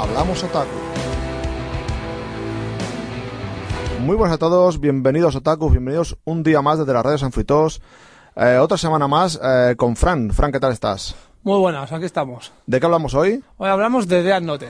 Hablamos Otaku. Muy buenas a todos, bienvenidos Otaku, bienvenidos un día más desde la radio San Fritos. Eh, otra semana más eh, con Fran. Fran, ¿qué tal estás? Muy buenas, aquí estamos. ¿De qué hablamos hoy? Hoy hablamos de Death Note.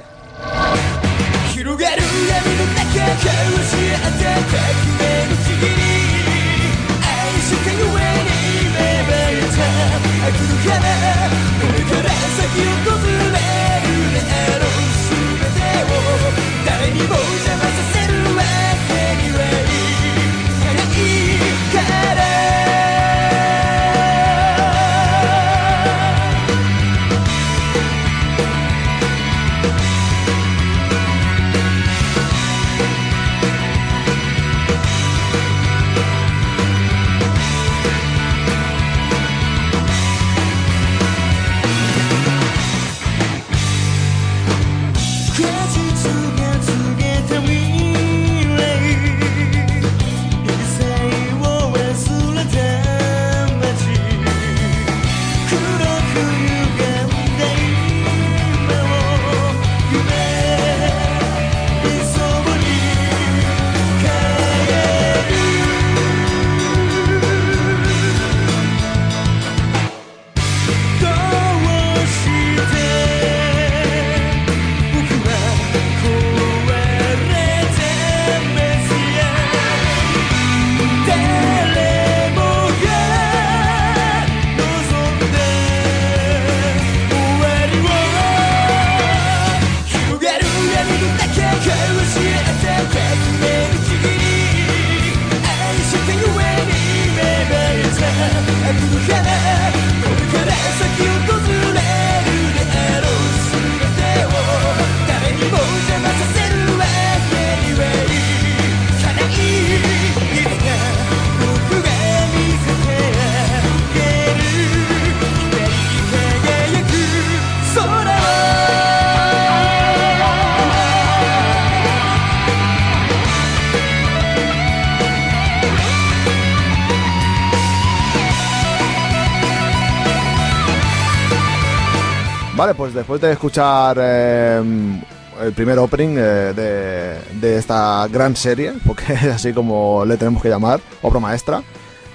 Vale, pues después de escuchar eh, el primer opening eh, de, de esta gran serie, porque es así como le tenemos que llamar, obra maestra,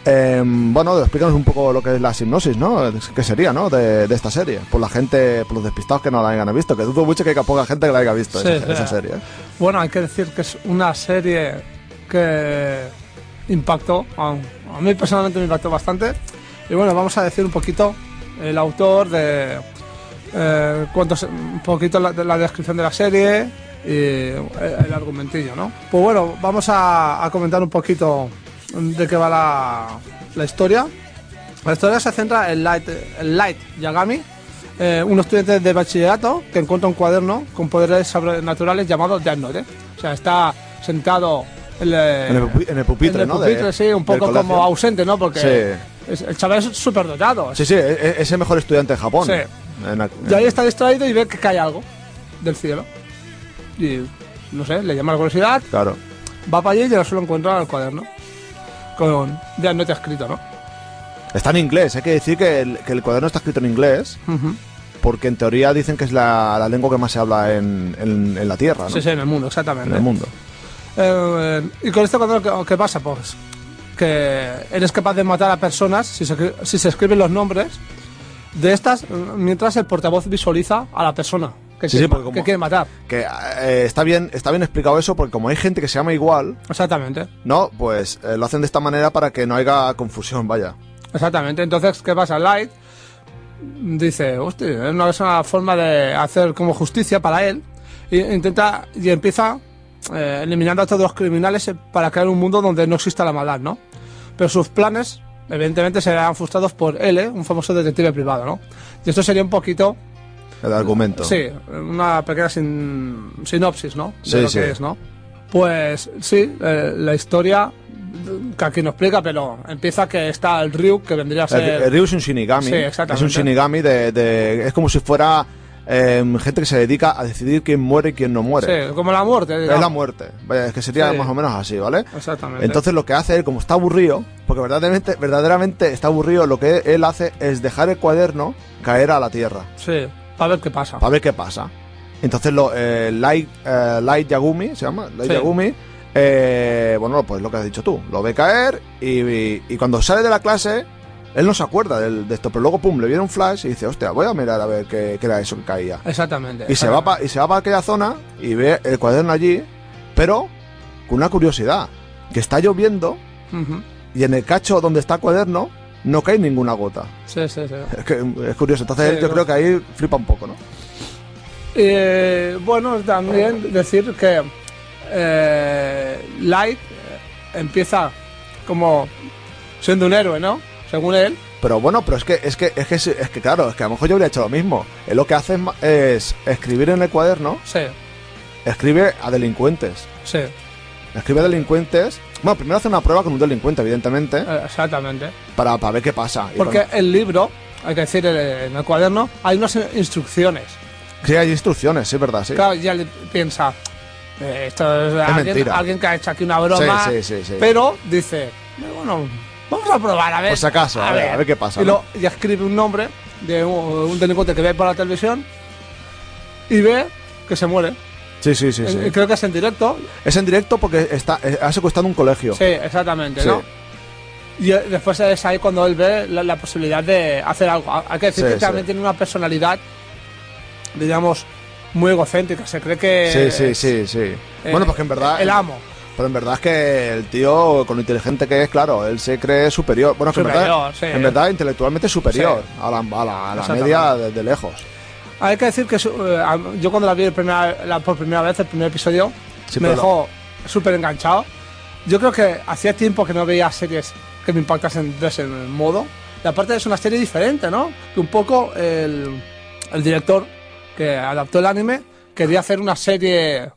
eh, bueno, explícanos un poco lo que es la hipnosis, ¿no? ¿Qué sería, ¿no? De, de esta serie, por la gente, por los despistados que no la hayan visto, que dudo mucho que haya poca gente que la haya visto, Sí, esa, esa serie. ¿eh? Bueno, hay que decir que es una serie que impactó, a, a mí personalmente me impactó bastante. Y bueno, vamos a decir un poquito el autor de eh, cuántos, un poquito la, la descripción de la serie y el, el argumentillo, ¿no? Pues bueno, vamos a, a comentar un poquito de qué va la, la historia. La historia se centra en Light, en Light Yagami, eh, un estudiante de bachillerato que encuentra un cuaderno con poderes sobrenaturales llamado Death Note. O sea, está sentado en, el- En el, pupi- en el pupitre, en el ¿no? pupitre, De- sí, un poco como ausente, ¿no? Porque Sí. el chaval es súper dotado. Sí, sí, es, es el mejor estudiante de Japón. Sí. En la- Y ahí está distraído y ve que cae algo del cielo. Y, no sé, le llama la curiosidad, Claro. va para allí y ya solo encuentra el cuaderno. Con Death Note escrito, ¿no? Está en inglés, hay que decir que el, que el cuaderno está escrito en inglés, Ujú. porque en teoría dicen que es la, la lengua que más se habla en, en- en la Tierra, ¿no? Sí, sí, en el mundo, exactamente. En el mundo. Eh, y con este cuaderno, ¿qué, qué pasa? Pues que eres capaz de matar a personas si se, si se escriben los nombres de estas mientras el portavoz visualiza a la persona que, Sí, quiere, sí, que matar. Que eh, está bien está bien explicado eso, porque como hay gente que se llama igual, Exactamente. ¿no? Pues eh, lo hacen de esta manera para que no haya confusión, vaya. Exactamente. Entonces, ¿qué pasa? Light dice, hostia, es una, es una forma de hacer como justicia para él. Y intenta y empieza eh, eliminando a todos los criminales para crear un mundo donde no exista la maldad, ¿no? Pero sus planes, evidentemente, serán frustrados por L, un famoso detective privado, ¿no? Y esto sería un poquito, El argumento. sí, una pequeña sin- sinopsis, ¿no? De Sí, lo sí. que es, ¿no? Pues sí, eh, la historia que aquí no explica, pero empieza que está el Ryu, que vendría a El, ser... el Ryu es un Shinigami. Sí, exactamente. Es un Shinigami de, de- Es como si fuera em, gente que se dedica a decidir quién muere y quién no muere. Sí, como la muerte. Es la muerte. Vaya, es que sería Sí. más o menos así, ¿vale? Exactamente. Entonces lo que hace él, como está aburrido, porque verdaderamente, verdaderamente está aburrido, lo que él hace es dejar el cuaderno caer a la tierra. Sí, para ver qué pasa. Para ver qué pasa. Entonces, lo, eh, Light, eh, Light Yagumi, se llama, Light Sí. Yagumi, eh, bueno, pues lo que has dicho tú, lo ve caer y, y- y cuando sale de la clase, él no se acuerda del- de, esto, pero luego, pum, le viene un flash y dice, hostia, voy a mirar a ver qué, qué era eso que caía. Exactamente. Y se, va pa- y se va para aquella zona y ve el cuaderno allí, pero con una curiosidad, que está lloviendo y en el cacho donde está el cuaderno no cae ninguna gota. Sí, sí, sí. Es, que, es curioso, entonces Sí, yo creo que ahí flipa un poco, ¿no? Eh, bueno, también decir que eh, Light eh, empieza como siendo un héroe, ¿no? Según él. Pero bueno, pero es que, es que, es que, es que claro, es que a lo mejor yo habría hecho lo mismo. Él lo que hace es, es escribir en el cuaderno, Sí, escribe a delincuentes. sí, Escribe a delincuentes. Bueno, primero hace una prueba con un delincuente, evidentemente, eh, exactamente. para, para ver qué pasa. Porque cuando- el libro, hay que decir, eh, en el cuaderno hay unas instrucciones. sí, hay instrucciones, sí, verdad, sí. Claro, ya le piensa, eh, esto es, alguien, alguien que ha hecho aquí una broma. Sí, sí, sí. Pero dice, bueno, vamos a probar, a ver. Por si acaso, a ver, a ver qué pasa, Y, ¿no? lo- y escribe un nombre de un, un delincuente que ve por la televisión y ve que se muere. Sí, sí, sí, sí. Creo que es en directo. Es en directo porque está, eh, ha secuestrado un colegio. Sí, exactamente, Sí. ¿no? Y eh, después es ahí cuando él ve la, la posibilidad de hacer algo. Hay que decir Sí, que también tiene una personalidad, digamos, muy egocéntrica. Se cree que. Sí, sí, es, sí, sí. eh, bueno, pues que en verdad. El amo. Pero en verdad es que el tío, con lo inteligente que es, claro, él se cree superior. Bueno, que en verdad, sí. en verdad intelectualmente superior Sí. a la, a la- a la media de, de lejos. Hay que decir que eh, yo cuando la vi el la- por primera vez, el primer episodio, Sí, me dejó súper enganchado. Yo creo que hacía tiempo que no veía series que me impactasen de ese modo. Y aparte es una serie diferente, ¿no? Que un poco el, el director que adaptó el anime quería hacer una serie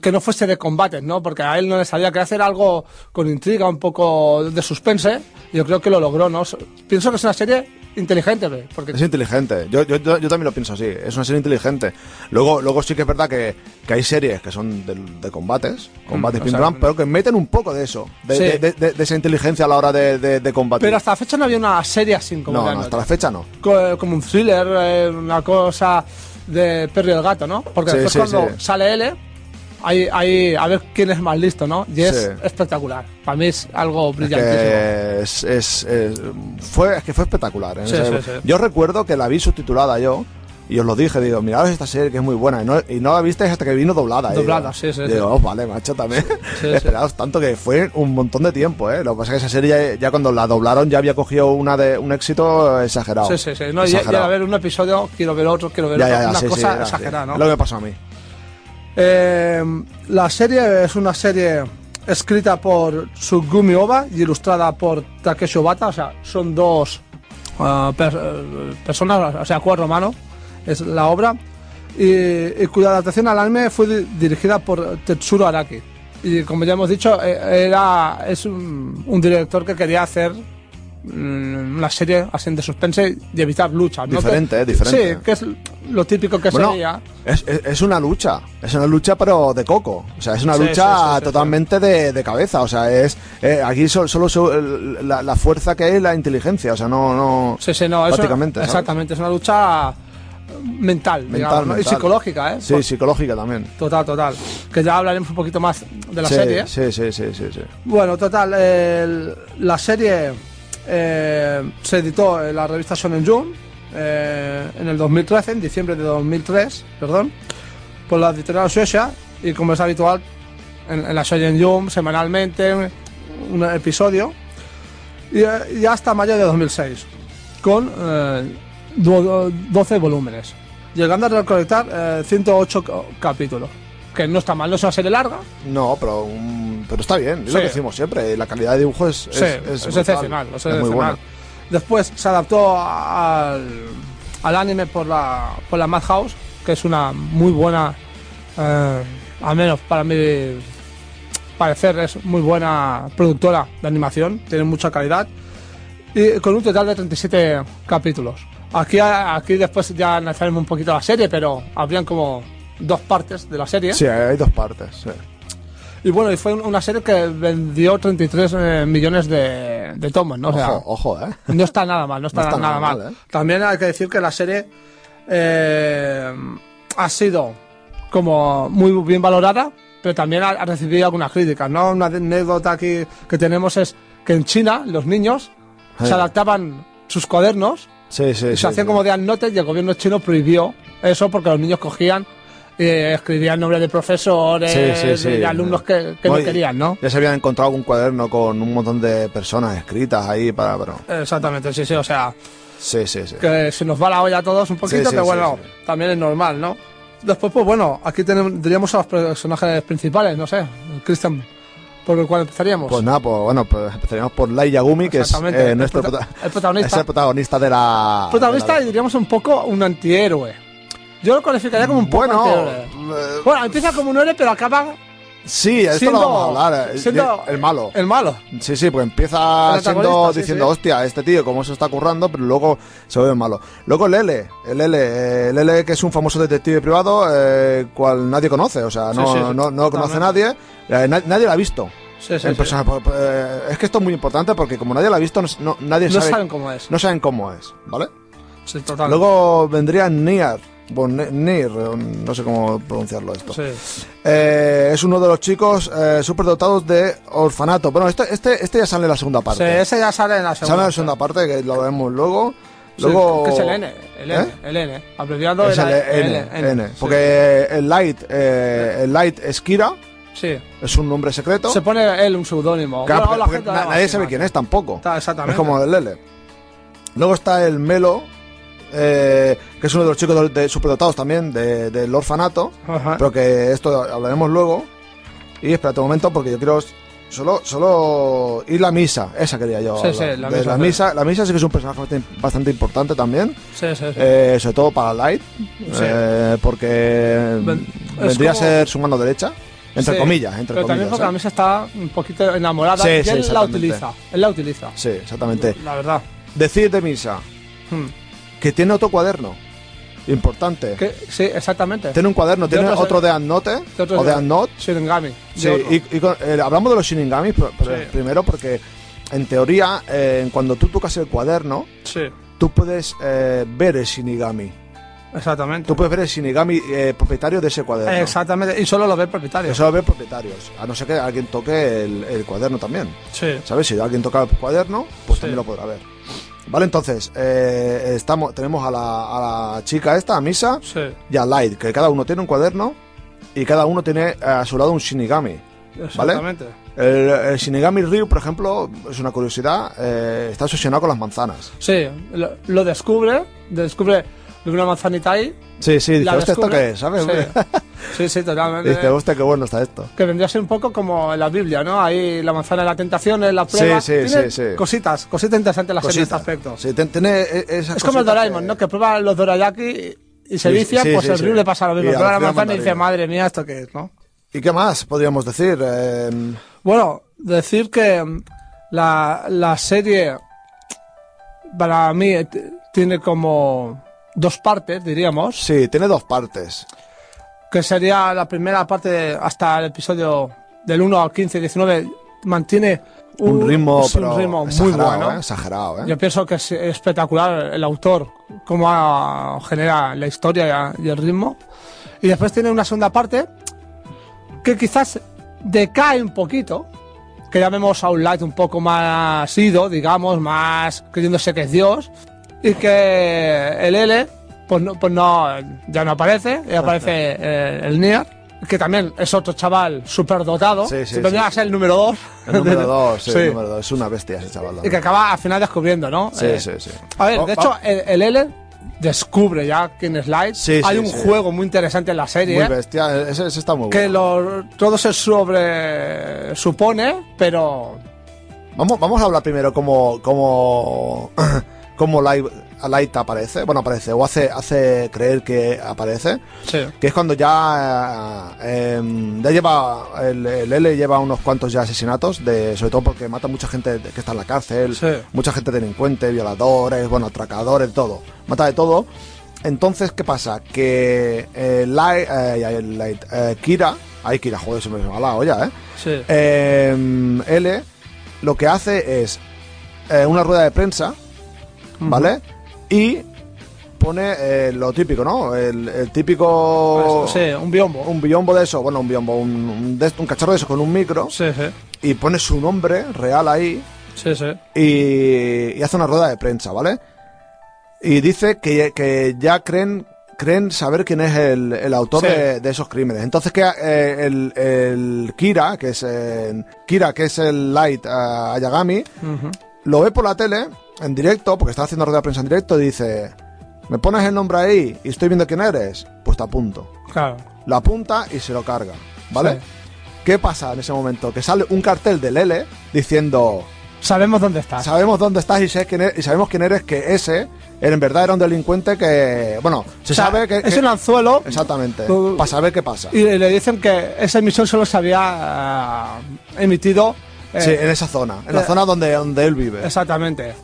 que no fuese de combates, ¿no? Porque a él no le salía, quería hacer algo con intriga, un poco de suspense. Yo creo que lo logró, ¿no? Pienso que es una serie inteligente, ¿ve? porque Es inteligente. Yo, yo, yo, también lo pienso así. Es una serie inteligente. Luego, luego sí que es verdad que, que hay series que son de, de combates, combates Mm, pam, pero que meten un poco de eso, de, Sí. de- de- esa inteligencia a la hora de, combatir. Pero hasta la fecha no había una serie así como no, no, hasta la fecha no. Co- como un thriller, eh, una cosa de Perry el gato, ¿no? Porque Sí, después sí, cuando sale L, hay, hay a ver quién es más listo, ¿no? Y es Sí. espectacular. Para mí es algo Es brillantísimo. que es, es- es- fue, es que fue espectacular. ¿eh? Sí, O sea, sí, sí. Yo recuerdo que la vi subtitulada yo. Y os lo dije, digo, miraos esta serie que es muy buena. Y no, y no la visteis hasta que vino doblada. Doblada, sí, sí. Digo, "Oh, vale, macho, también. Esperaos tanto que fue un montón de tiempo, ¿eh? Lo que pasa es que esa serie ya, ya cuando la doblaron ya había cogido una de, un éxito exagerado. Sí, sí, sí. No, ya, ya Exagerado. a ver un episodio, quiero ver otro, quiero ver otro. una cosa exagerada, Es ¿no? lo que me pasó a mí. Eh, la serie es una serie escrita por Tsugumi Oba y ilustrada por Takeshi Obata, o sea, son dos ah, per- eh, personas, o sea, cuatro manos, es la obra, y, y cuya adaptación al anime fue di- dirigida por Tetsuro Araki. Y como ya hemos dicho, eh, era, es un, un director que quería hacer una serie así de suspense y evitar luchas. ¿no? Diferente, Que- eh, diferente. Sí, que es lo típico que Bueno, sería. es, es- es una lucha. Es una lucha, pero de coco. O sea, es una Sí, lucha sí, sí, sí, totalmente De, de cabeza. O sea, es. eh, aquí so- solo, so- el- la, la fuerza que hay la inteligencia. O sea, no. no Sí, sí, no, prácticamente, exactamente, es una lucha mental, Mental, digamos, ¿no? y psicológica, ¿eh? Sí, psicológica también. Total, total. Que ya hablaremos un poquito más de la sí, serie. Sí, sí, sí, sí, sí. Bueno, total, el- la serie eh, se editó en la revista Shonen Jump eh, en el 2013, en diciembre de 2003, perdón, por la editorial Shueisha y como es habitual en, la Shonen Jump semanalmente un episodio y, eh, y hasta mayo de 2006 con eh, do- 12 volúmenes, llegando a recolectar eh, 108 ca- capítulos. Que no está mal, no es una serie larga, No, pero, pero está bien. Es Sí. lo que decimos siempre. La calidad de dibujo es. Sí, es, es, brutal. excepcional, es Es muy excepcional. buena. Después se adaptó al, al anime por la, por la Madhouse, que es una muy buena, eh, al menos para mi parecer, es muy buena productora de animación, tiene mucha calidad, y con un total de 37 capítulos. Aquí, aquí después ya analizaremos un poquito la serie, pero habrían como dos partes de la serie. Sí, hay dos partes. sí. Y bueno, y fue un- una serie que vendió 33 eh, millones de, de tomos, ¿no? O sea, Ojo, ojo, ¿eh? no está nada mal, no está, No está nada, nada mal. mal, ¿eh? También hay que decir que la serie, eh, ha sido como muy bien valorada, pero también ha, ha recibido algunas críticas, ¿no? Una anécdota aquí que tenemos es que en China los niños Sí. se adaptaban sus cuadernos Sí, sí, y se hacían como de anotes y el gobierno chino prohibió eso porque los niños cogían y escribían nombres de profesores, Sí, sí, sí. de alumnos que, que no querían, ¿no? Ya se habían encontrado algún cuaderno con un montón de personas escritas ahí para... Pero... Exactamente, sí, sí, o sea, Sí, sí, sí. que se nos va la olla a todos un poquito, pero bueno, también es normal, ¿no? Después, pues bueno, aquí tenemos, diríamos a los personajes principales, no sé, Christian, por el cual empezaríamos. Pues nada, pues bueno, pues empezaríamos por Lai Yagumi, que es eh, el nuestro prota- el protagonista. es el protagonista de la... protagonista de y diríamos un poco un antihéroe. Yo lo calificaría como un poco Bueno, antihéroe. eh, Bueno, empieza como un héroe, pero acaba sí, esto siendo, lo vamos a hablar. eh, siendo el malo. El malo. Sí, sí, pues empieza siendo sí, diciendo, sí. hostia, este tío, cómo se está currando, pero luego se vuelve malo. Luego el L, el L, eh, el L que es un famoso detective privado, eh, cual nadie conoce, o sea, no, Sí, sí, no, no, no lo conoce nadie, eh, na- nadie lo ha visto. Sí, sí, en sí. persona, pues, eh, es que esto es muy importante porque como nadie lo ha visto, no, no- nadie No sabe, saben cómo es. no saben cómo es, ¿vale? Sí, total. Luego vendría Nier, bueno, Ne- Nier, eh, no sé cómo pronunciarlo esto. Sí. Eh, es uno de los chicos eh, superdotados de orfanato. Bueno, este, este, este ya sale en la segunda Sí, parte. ese ya sale en la sale segunda. en la segunda parte, que lo vemos luego. Sí, Luego. que es el N, el N, ¿Eh? el N. Abreviado Es el era N, N, sí. porque el Light, eh, el Light es Kira, Sí. es un nombre secreto. Se pone él un seudónimo. Claro, Bueno, nadie sabe quién es tampoco. Está, exactamente. Es como el L. Luego está el Melo, eh, que es uno de los chicos de, de superdotados también de- del orfanato. Ajá. Pero que esto hablaremos luego. Y espérate un momento porque yo quiero solo solo ir la misa, esa quería yo. Sí, la De misa, la sí. misa, la misa sí que es un personaje bastante- importante también, Sí, eh, sobre todo para Light, eh, porque Ven- vendría como- a ser su mano derecha, entre comillas, entre Pero también comillas. porque la ¿eh? misa está un poquito enamorada y él la utiliza. Él la utiliza. Sí, exactamente. La verdad. Decir de misa Hmm. Que tiene otro cuaderno, importante. Que- sí, exactamente. Tiene un cuaderno, De tiene otro de Annote o de Annot Shinigami. Sí, y, y con- eh, hablamos de los Shinigami pero- pero Sí. primero porque en teoría eh, cuando tú tocas el cuaderno Sí, tú puedes eh, ver el Shinigami. exactamente. Tú puedes ver el Shinigami eh, propietario de ese cuaderno. Exactamente. Y solo lo ve el propietario. Eso lo ven propietarios, a no ser que alguien toque el, el cuaderno también. Sí. ¿Sabes? Si alguien toca el cuaderno, pues Sí. también lo podrá ver. Vale, entonces, eh, estamos, tenemos a la, a la chica esta, a Misa, Sí. y a Light, que cada uno tiene un cuaderno y cada uno tiene eh, a su lado un Shinigami. Exactamente. El, el Shinigami Ryu, por ejemplo, es una curiosidad, eh, está obsesionado con las manzanas. Sí. Lo, lo descubre. Descubre una manzanita ahí. Sí, sí, dice, hostia, ¿esto qué es? ¿Sabes? Sí. Sí, sí, totalmente. dice, hostia, qué bueno está esto. Que vendría a ser un poco como en la Biblia, ¿no? Ahí la manzana de la tentación, la prueba. Sí, sí, Tiene sí, sí. Cositas, cositas interesantes la serie en este aspecto. Sí, tiene e- esas es como el Doraemon, que- ¿no? Que prueba los dorayaki y se vicia, sí, pues sí, el sí. Ryu le pasa lo mismo. Prueba la manzana y dice, madre mía, ¿esto qué es, no? ¿Y qué más podríamos decir? Eh, Bueno, decir que mm, la, la serie para mí eh, tiene como dos partes, diríamos, sí, tiene dos partes. que sería la primera parte hasta el episodio del 1 al 15 19 mantiene Un, ritmo, pero un ritmo muy bueno. ¿eh? Exagerado, ¿eh? Yo pienso que es espectacular el autor, cómo ha- genera la historia y el ritmo. Y después tiene una segunda parte que quizás decae un poquito, que ya vemos a un Light un poco más ido, digamos, más creyéndose que es Dios, y que el L, pues no, pues no ya no aparece, y aparece eh, el Nier, que también es otro chaval súper dotado, Sí, sí, vendría sí, a ser el número 2. El número dos, sí, el número dos. Es una bestia ese chaval. Y que acaba al final descubriendo, ¿no? Sí, Eh, sí, sí. A ver, de va- hecho, el, el L descubre ya quién es Light. Sí, Hay sí, un sí. juego muy interesante en la serie. Muy bestia, ese, ese está muy que bueno. lo, todo se sobre supone, pero Vamos, vamos a hablar primero cómo, cómo, cómo Light, Light aparece. Bueno, aparece, o hace, hace creer que aparece. sí, Que es cuando ya, eh, em, ya lleva, el, el L lleva unos cuantos ya asesinatos, de, sobre todo porque mata mucha gente que está en la cárcel, Sí. mucha gente delincuente, violadores, bueno, atracadores, todo. Mata de todo. Entonces, ¿qué pasa? Que eh, Light, eh, Light, eh, Kira, ay Kira, joder, se me va la olla, ¿eh? sí, Eh, L lo que hace es una rueda de prensa, ¿vale? Y pone eh, lo típico, ¿no? El, el típico... Sí, un biombo. Un biombo de eso, bueno, un biombo, un, un, de- un cacharro de eso con un micro Sí, sí. y pone su nombre real ahí Sí, sí. y, y hace una rueda de prensa, ¿vale? Y dice que, que ya creen creen saber quién es el, el autor Sí. de, de esos crímenes. Entonces que eh, el, el Kira, que es eh, Kira, que es el Light Ayagami, lo ve por la tele en directo, porque está haciendo rueda de prensa en directo, y dice, ¿me pones el nombre ahí y estoy viendo quién eres? Pues te apunto. Claro. Lo apunta y se lo carga, ¿vale? Sí. ¿Qué pasa en ese momento? Que sale un cartel del L diciendo, Sabemos dónde estás. sabemos dónde estás y, sé quién eres- y sabemos quién eres, que ese en verdad era un delincuente que, bueno, se O sea, sabe que... es que- un anzuelo. Exactamente, Uh, para saber qué pasa. Y le dicen que esa emisión solo se había eh, emitido. eh, sí, en esa zona, en la eh, zona donde, donde él vive. Exactamente.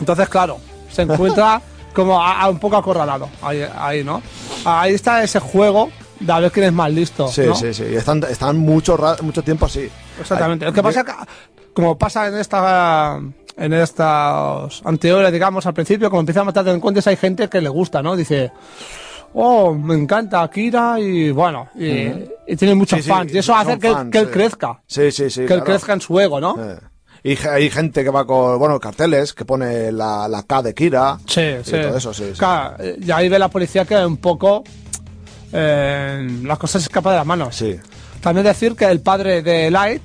Entonces, claro, se encuentra como a- a un poco acorralado. Ahí, ahí, ¿no? Ahí está ese juego de a ver quién es más listo. Sí, ¿no? sí, sí, están, están mucho, mucho tiempo así. Exactamente. Lo que pasa es que, como pasa en esta en estas anteriores, digamos, al principio, como empieza a matar delincuentes, hay gente que le gusta, ¿no? Dice, oh, me encanta Akira y bueno, y, y tiene muchos Sí, sí, fans. Y eso hace que, fans, que él sí. crezca, Sí, sí, sí. que él crezca en su ego, ¿no? Eh. Y hay gente que va con, bueno, carteles, que pone la, la K de Kira. Sí, y sí. todo eso, sí. sí. Claro, eh, y ahí ve la policía que un poco eh, las cosas se escapan de las manos. Sí. También decir que el padre de Light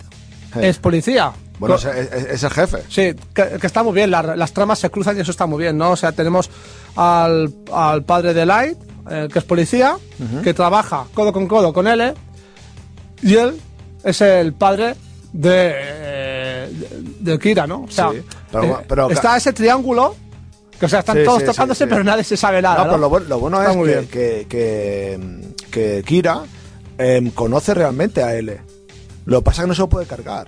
es policía. Bueno, es, es- es el jefe. Sí, que, que está muy bien, la- las tramas se cruzan y eso está muy bien, ¿no? O sea, tenemos al, al padre de Light, eh, que es policía, que trabaja codo con codo con él, y él es el padre de, eh, de, de Kira, ¿no? O sea, Sí, pero- eh, pero- está ese triángulo, que o sea, están Sí, todos sí, tocándose, pero nadie se sabe nada, No, ¿no? pero lo, bueno- lo bueno Está es muy que, bien. que, que, que Kira em, conoce realmente a L. Lo que pasa es que no se lo puede cargar.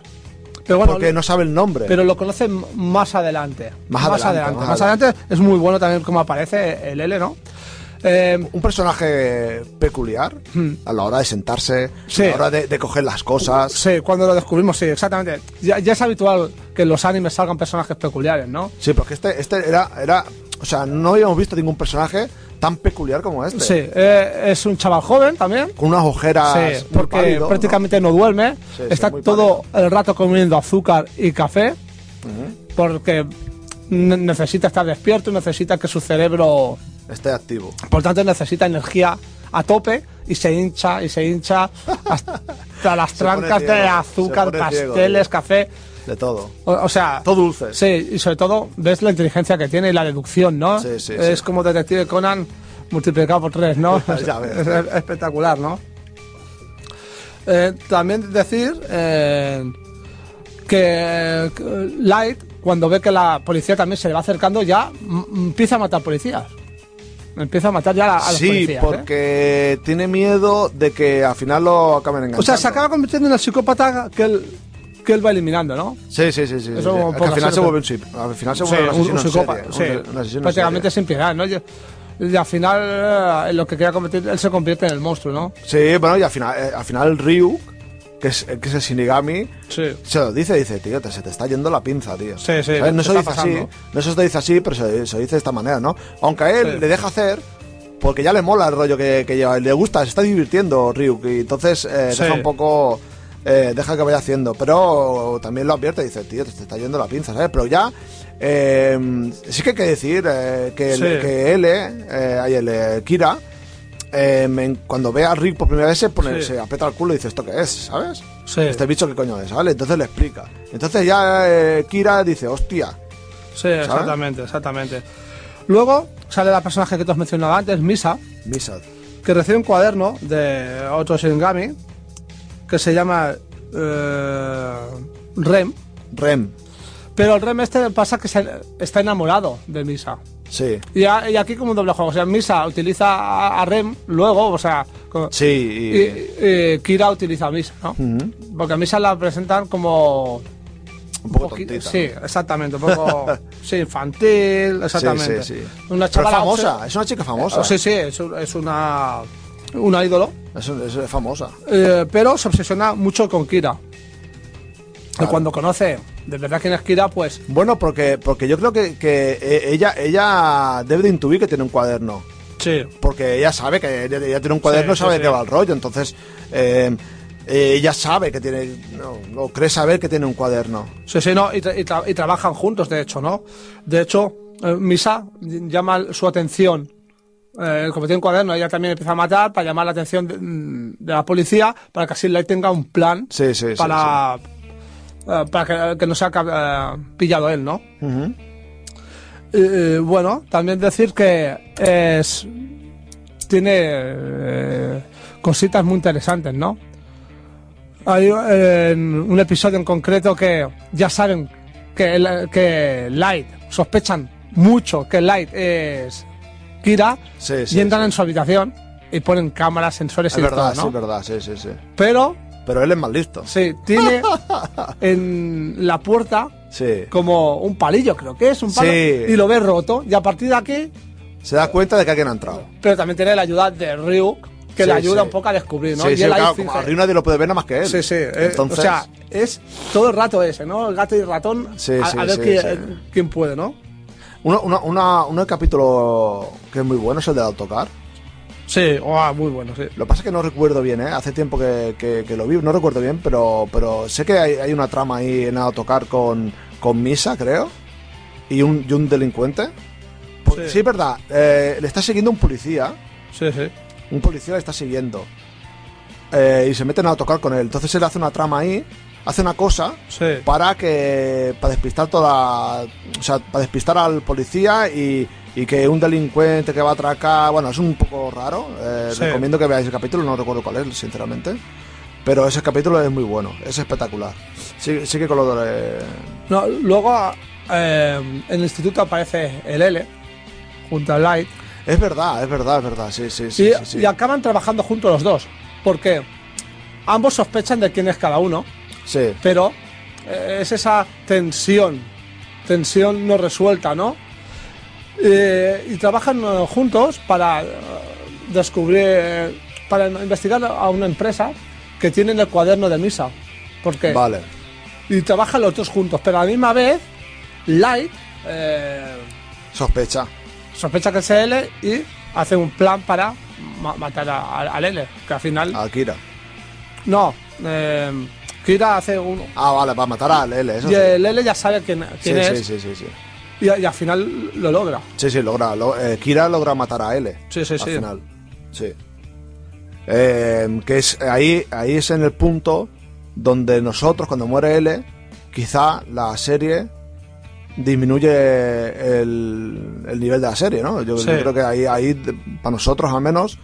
Pero bueno, porque no sabe el nombre. Pero lo conocen más adelante. Más adelante, más Más adelante es muy bueno también como aparece el L, ¿no? Eh, un personaje peculiar a la hora de sentarse, Hmm. Sí. a la hora de, de coger las cosas. sí, cuando lo descubrimos, sí, exactamente. Ya, ya es habitual que en los animes salgan personajes peculiares, ¿no? Sí, porque este, este era, era. O sea, no habíamos visto ningún personaje tan peculiar como este. Sí, eh, es un chaval joven también. Con unas ojeras. Sí, porque pálido, prácticamente no, duerme. Sí, está todo el rato comiendo azúcar y café. Porque ne- necesita estar despierto, necesita que su cerebro Esté activo. Por tanto, necesita energía a tope y se hincha y se hincha hasta las trancas de azúcar, ciego, pasteles, café. De todo. O, o sea, Todo dulce. sí, y sobre todo ves la inteligencia que tiene y la deducción, ¿no? Sí, sí, es sí. como Detective Conan multiplicado por tres, ¿no? Ya ves. es, es espectacular, ¿no? Eh, también decir eh, que, Light, cuando ve que la policía también se le va acercando, ya empieza a matar policías. Empieza a matar ya a, a los Sí, policías. ¿eh? porque tiene miedo de que al final lo acaben enganchando. O sea, se acaba convirtiendo en el psicópata que él, que él va eliminando, ¿no? Sí, sí, sí. sí, Eso sí. al final se vuelve un, al final se Sí, vuelve un psicópata, sí. un- asesino en prácticamente sin piedad, ¿no? Y, y al final, eh, en lo que quería convertir, él se convierte en el monstruo, ¿no? Sí, bueno, y al final, eh, al final Ryu, que es, que es el Shinigami, Sí. se lo dice, dice, tío, te, se te está yendo la pinza, tío. Sí, sí. No se dice así, no se lo dice así, pero se, se lo dice de esta manera, ¿no? Aunque a él Sí. le deja hacer, porque ya le mola el rollo que, que lleva, le gusta, se está divirtiendo Ryu, y entonces eh, Sí. deja un poco, eh, deja que vaya haciendo, pero también lo advierte, dice, tío, te, te está yendo la pinza, ¿sabes? Pero ya, eh, sí que hay que decir eh, que, el- que él, eh, el, Kira, eh, cuando ve a Rick por primera vez se pone, Sí. se aprieta el culo y dice, ¿esto qué es? ¿Sabes? Sí. Este bicho qué coño es, ¿vale? Entonces le explica. Entonces ya eh, Kira dice, hostia. Sí, exactamente, exactamente. Luego sale la personaje que te has mencionado antes, Misa, Misad. que recibe un cuaderno de otro Shinigami que se llama eh, Rem. Rem. Pero el Rem este pasa que se- está enamorado de Misa. Sí. Y, a- y aquí como un doble juego. O sea, Misa utiliza a, a Rem luego, o sea... Sí. Y, Y, y Kira utiliza a Misa, ¿no? Porque a Misa la presentan como... un poco poquito- tontita. Sí, exactamente, un poco sí, infantil, exactamente. Sí, sí, sí. Una chavala famosa, es una chica famosa. Sí, sí, es una una ídolo, Es, es famosa. eh, pero se obsesiona mucho con Kira. Claro. cuando conoce de verdad quién es Kira, pues Bueno, porque, porque yo creo que, que eh, ella, ella debe de intuir que tiene un cuaderno. sí. Porque ella sabe que ella, tiene un cuaderno y Sí, sabe sí, de qué va el rollo. Entonces, eh, ella sabe que tiene. No, no, cree saber que tiene un cuaderno. Sí, sí, no, y, tra- y tra- y trabajan juntos, de hecho, ¿no? De hecho, eh, Misa llama su atención. Eh, como tiene un cuaderno, ella también empieza a matar para llamar la atención de, de la policía para que así Light tenga un plan Sí, sí, sí, para, eh, para que, que no sea eh, pillado él, ¿no? Eh, bueno, también decir que es tiene eh, cositas muy interesantes, ¿no? Hay eh, un episodio en concreto que ya saben que, Light sospechan mucho que Light es Kira Sí, sí, y entran sí. en su habitación y ponen cámaras, sensores Es y verdad, todo, sí, ¿no? es verdad, sí, sí, sí. Pero Pero él es más listo. sí, tiene en la puerta Sí. como un palillo, creo que es un palo, Sí. y lo ve roto y a partir de aquí Se da cuenta de que alguien ha entrado. pero también tiene la ayuda de Ryuk, que Sí, le ayuda un poco a descubrir, ¿no? Sí, y él ahí claro, finge- como a Ryu nadie lo puede ver nada más que él. Sí, sí. eh, Entonces, o sea, es todo el rato ese, ¿no? El gato y el ratón. A, ver quién, puede, ¿no? uno, una, una- un capítulo que es muy bueno es el del autocar. Sí, oh, muy bueno, sí. Lo que pasa es que no recuerdo bien, ¿eh? Hace tiempo que, que- que lo vi, no recuerdo bien, pero, pero sé que hay, hay una trama ahí en autocar con, con Misa, creo, y un, y un delincuente. Por- sí. Sí. es verdad, eh, le está siguiendo un policía, Sí, sí. un policía le está siguiendo, eh, y se mete en el autocar con él. Entonces él hace una trama ahí, hace una cosa Sí. para que para despistar toda o sea para despistar al policía y, y que un delincuente que va a atracar bueno es un poco raro eh, Sí. recomiendo que veáis el capítulo no recuerdo cuál es sinceramente pero ese capítulo es muy bueno es espectacular sí, sigue con lo de No, luego eh, en el instituto aparece el L junto al Light es verdad es verdad es verdad sí sí sí, y, sí, sí. y acaban trabajando juntos los dos. Porque ambos sospechan de quién es cada uno, Sí, pero eh, es esa tensión, tensión no resuelta, ¿no? Eh, y trabajan eh, juntos para eh, descubrir, para investigar a una empresa que tiene el cuaderno de misa. Porque vale y trabajan los dos juntos, pero a la misma vez Light eh, sospecha sospecha que es L y hace un plan para ma- matar a- a- al L, que al final a Kira no, eh, Kira hace un ah vale para matar a L eso y sí. el L ya sabe quién, quién sí, es sí, sí, sí. Y, y al final lo logra. Sí, sí, logra. lo- eh, Kira logra matar a L. Sí, sí, al sí. final. Sí. Eh, que es ahí, ahí es en el punto donde nosotros, cuando muere L, quizá la serie disminuye el, el nivel de la serie, ¿no? Yo, yo Sí. creo que ahí, ahí para nosotros al menos,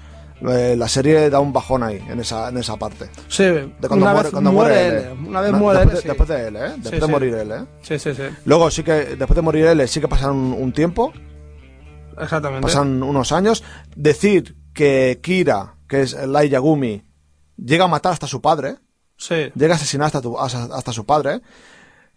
eh, la serie da un bajón ahí, en esa, en esa parte. Sí, De cuando una muere, vez cuando muere muere L. L. Una vez No, muere después, L, de, sí. después de L, ¿eh? Después de sí. morir L, ¿eh? Sí, sí, sí. Luego sí que, después de morir L, sí que pasan un, un tiempo, Exactamente. pasan unos años. Decir que Kira, que es Lai Yagumi, llega a matar hasta su padre, Sí. llega a asesinar hasta, tu- hasta, hasta su padre.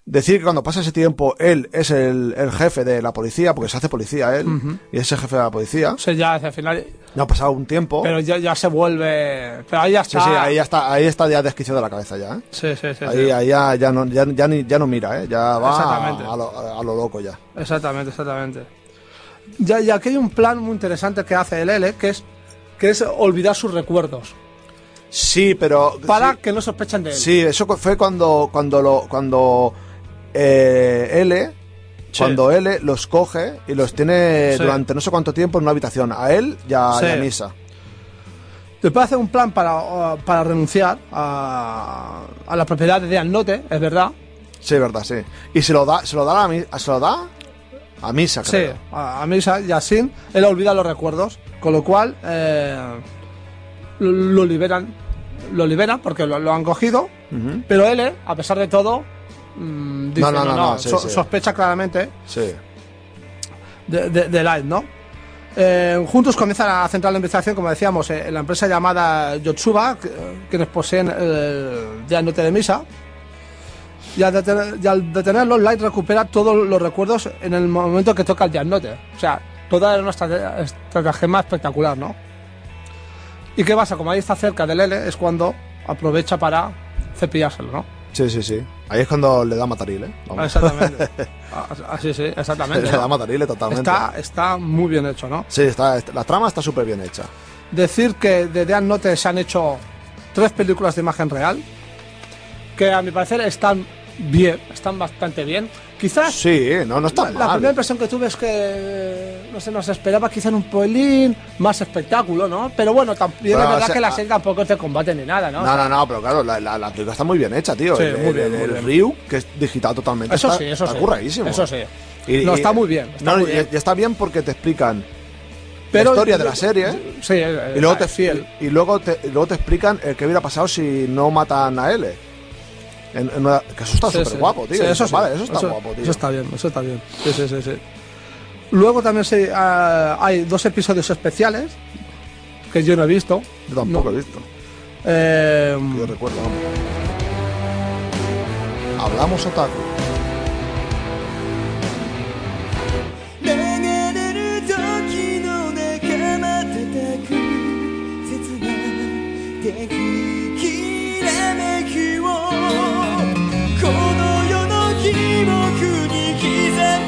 Decir que cuando pasa ese tiempo, él es el, el jefe de la policía, porque se hace policía él, y es el jefe de la policía. O sea, ya hacia el final. No ha pasado un tiempo. Pero ya, ya se vuelve. Pero ahí ya está. sí, ahí ya está, ahí está ya desquiciado de la cabeza ya, ¿eh? Sí, sí, sí. ahí, sí. ahí ya, ya, no, ya, ya ni- ya no mira, ¿eh? Ya va a, lo, a lo loco ya. Exactamente, exactamente. Ya, y aquí hay un plan muy interesante que hace el L, que es, que es olvidar sus recuerdos. Sí, pero... Para sí. que no sospechen de él. Sí, eso fue cuando cuando lo cuando eh, L Sí. cuando L los coge y los tiene Sí. durante no sé cuánto tiempo en una habitación a él y a, Sí. y a Misa. Después hace un plan para, uh, para renunciar a, a la propiedad de Note, es verdad. Sí, es verdad, sí. Y se lo da se lo da a, se lo da a Misa, Sí, creo. a, a Misa y a Sin, él olvida los recuerdos, con lo cual eh, lo, lo liberan, lo liberan porque lo, lo han cogido, pero él, a pesar de todo, mm, dice, No, no, no, no, sí, so- sí. sospecha claramente Sí. de, de, de Light, ¿no? Eh, juntos comienzan a centrar la investigación, como decíamos, eh, en la empresa llamada Yotsuba, que- quienes poseen el Note de Misa. Y al, detener- y al detenerlo, Light recupera todos los recuerdos en el momento que toca el Note. O sea, toda era una estratagema espectacular, ¿no? ¿Y qué pasa? Como ahí está cerca del L, es cuando aprovecha para cepillárselo, ¿no? Sí, sí, sí. Ahí es cuando le da mataril, ¿eh? Vamos. Exactamente. Ah, ah, sí, sí, exactamente. le da mataril totalmente. Está, está muy bien hecho, ¿no? Sí, está, la trama está súper bien hecha. Decir que de Death Note se han hecho tres películas de imagen real, que a mi parecer están bien, están bastante bien. Quizás Sí, no, no está la, la primera impresión que tuve es que no sé, nos esperaba quizá un pelín más espectáculo, ¿no? Pero bueno, también es verdad o sea, que la ah, serie tampoco es de combate ni nada, ¿no? No, no, no, pero claro, la, la, la película está muy bien hecha, tío. Sí, el, muy bien, el- muy el bien. Ryu, que es digital totalmente. Eso está, sí, eso está sí. curradísimo. Eso sí. Y- No, está muy bien, está no, muy bien. y está bien porque te explican Pero- la historia de la serie. ¿eh? Sí, Y luego, te, fiel. y, luego te, y luego te explican el que hubiera pasado si no matan a L. En- en una- que eso está súper sí. guapo, tío. Sí, eso, vale, eso está guapo, tío. Eso está bien, eso está bien. Sí, sí, sí, sí. Luego también se, ah, hay dos episodios especiales que yo no he visto. Yo tampoco No. he visto. Eh, Yo recuerdo, vamos. Hablamos otaku.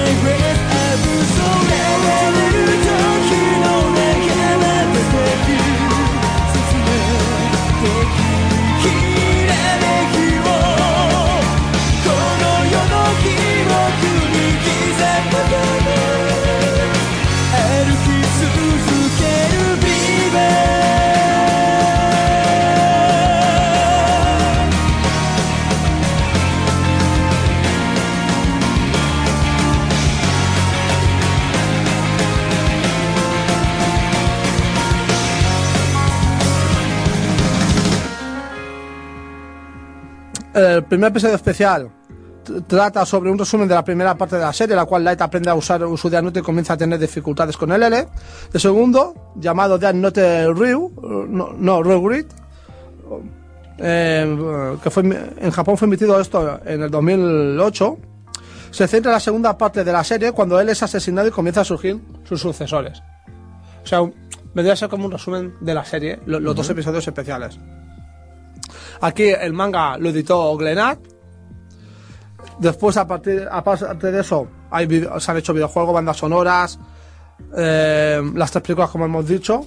my primer episodio especial tr- trata sobre un resumen de la primera parte de la serie, la cual Light aprende a usar su Death Note y comienza a tener dificultades con el L. El segundo, llamado Death Note Ryu, no, no Ryu Grid, eh, que fue en Japón fue emitido esto en el 2008. Se centra en la segunda parte de la serie cuando él es asesinado y comienza a surgir sus sucesores. O sea, vendría a ser como un resumen de la serie, lo- los dos episodios especiales. Aquí el manga lo editó Glenat. Después, a partir aparte de eso, hay se han hecho videojuegos, bandas sonoras, eh, las tres películas, como hemos dicho.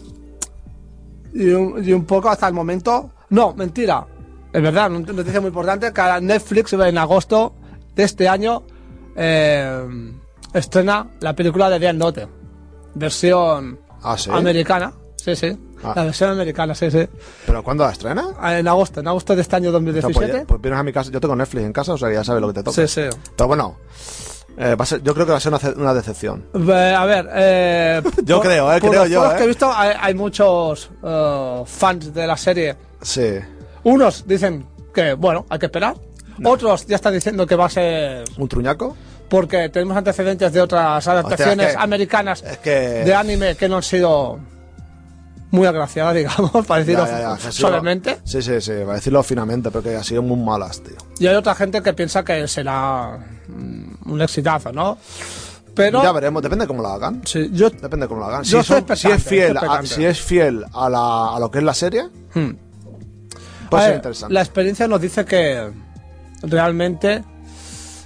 Y un, y un poco hasta el momento. No, mentira. Es verdad, una noticia muy importante. Que Netflix en agosto de este año eh, estrena la película de Death Note. Versión Ah, ¿sí? americana. Sí, sí. Ah. La versión americana, sí, sí. ¿Pero cuándo la estrena? Ah, En agosto, en agosto de este año O sea, pues, 2017. pues vienes a mi casa. Yo tengo Netflix en casa, o sea que ya sabes lo que te toca. sí, sí. Pero bueno, eh, va a ser- yo creo que va a ser una, ce- una decepción. Eh, A ver, eh, Yo por- creo, eh, por creo los yo, foros eh. que he visto, hay, hay muchos eh, fans de la serie. Sí. Unos dicen que, bueno, hay que esperar. Otros ya están diciendo que va a ser ¿Un truñaco? porque tenemos antecedentes de otras adaptaciones que- americanas Es que. de anime que no han sido muy agraciadas, digamos, para decirlo Ya, suavemente. Sí, sí, sí, va a decirlo finamente, pero que ha sido muy malas, tío. Y hay otra gente que piensa que será mm, un exitazo, ¿no? Pero Ya veremos, depende de cómo la hagan. sí, yo Depende de cómo la hagan. Si, Yo soy son- si expectante, es fiel, a, si es fiel a, la, a lo que es la serie, Hmm. puede A ser ver, interesante. La experiencia nos dice que realmente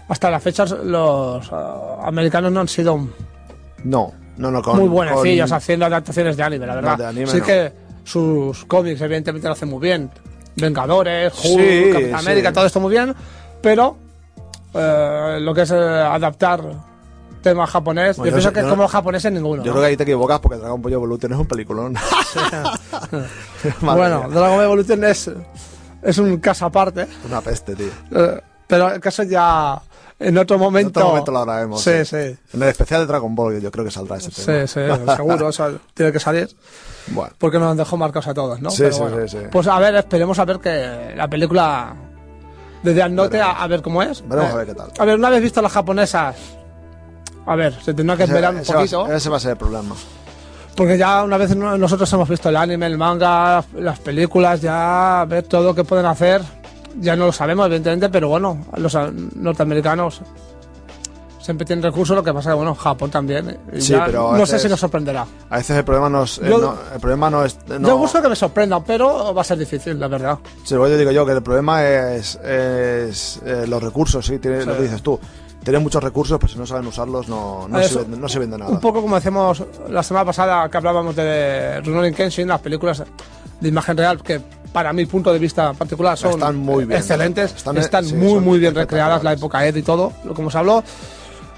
hasta la fecha los ah, americanos no han sido No, no, no, con. muy buenecillos con- haciendo adaptaciones de anime, la verdad. de anime sí no. que sus cómics evidentemente lo hacen muy bien. Vengadores, Hulk, Sí, Capitán sí. América, todo esto muy bien, pero eh, lo que es eh, adaptar tema japonés, Bueno, yo pienso que yo- como los japoneses ninguno. Yo ¿no? creo que ahí te equivocas porque Dragon Ball Evolution es un peliculón. Bueno, mía, Dragon Ball Evolution es, es un caso aparte. una peste, tío. Eh, pero el caso ya en otro momento. En otro momento lo hablaremos. Sí, sí. En el especial de Dragon Ball, yo creo que saldrá ese tema. Sí, sí, seguro, o sea, tiene que salir. Bueno, Porque nos dejó marcados a todos, ¿no? Sí, Pero sí, bueno. sí, sí. Pues a ver, esperemos a ver que la película de Death Note, a, a ver cómo es. Veremos Eh, a ver qué tal. A ver, una vez visto las japonesas, a ver, se tendrá que ese, esperar un ese va, poquito. ese va a ser el problema. Porque ya una vez no- nosotros hemos visto el anime, el manga, las películas, ya ver todo lo que pueden hacer, ya no lo sabemos, evidentemente, pero bueno, los norteamericanos siempre tienen recursos, lo que pasa que, bueno, Japón también. y Sí, ya pero no sé veces- si nos sorprenderá. A veces el problema no es. eh, Yo- no- el problema no es. No, Yo gusto que me sorprenda, pero va a ser difícil, la verdad. Sí, lo que yo digo yo, que el problema es, es, eh, los recursos, sí, tiene, lo Sí. que dices tú. Tienen muchos recursos, pero si no saben usarlos, no, no, Eso. se, vende, no se vende nada. Un poco como decíamos la semana pasada que hablábamos de Rurouni Kenshin, las películas de imagen real que para mi punto de vista particular son Están muy bien. excelentes, Están- están, sí, muy muy bien recreadas la época Ed y todo, lo que hemos hablado.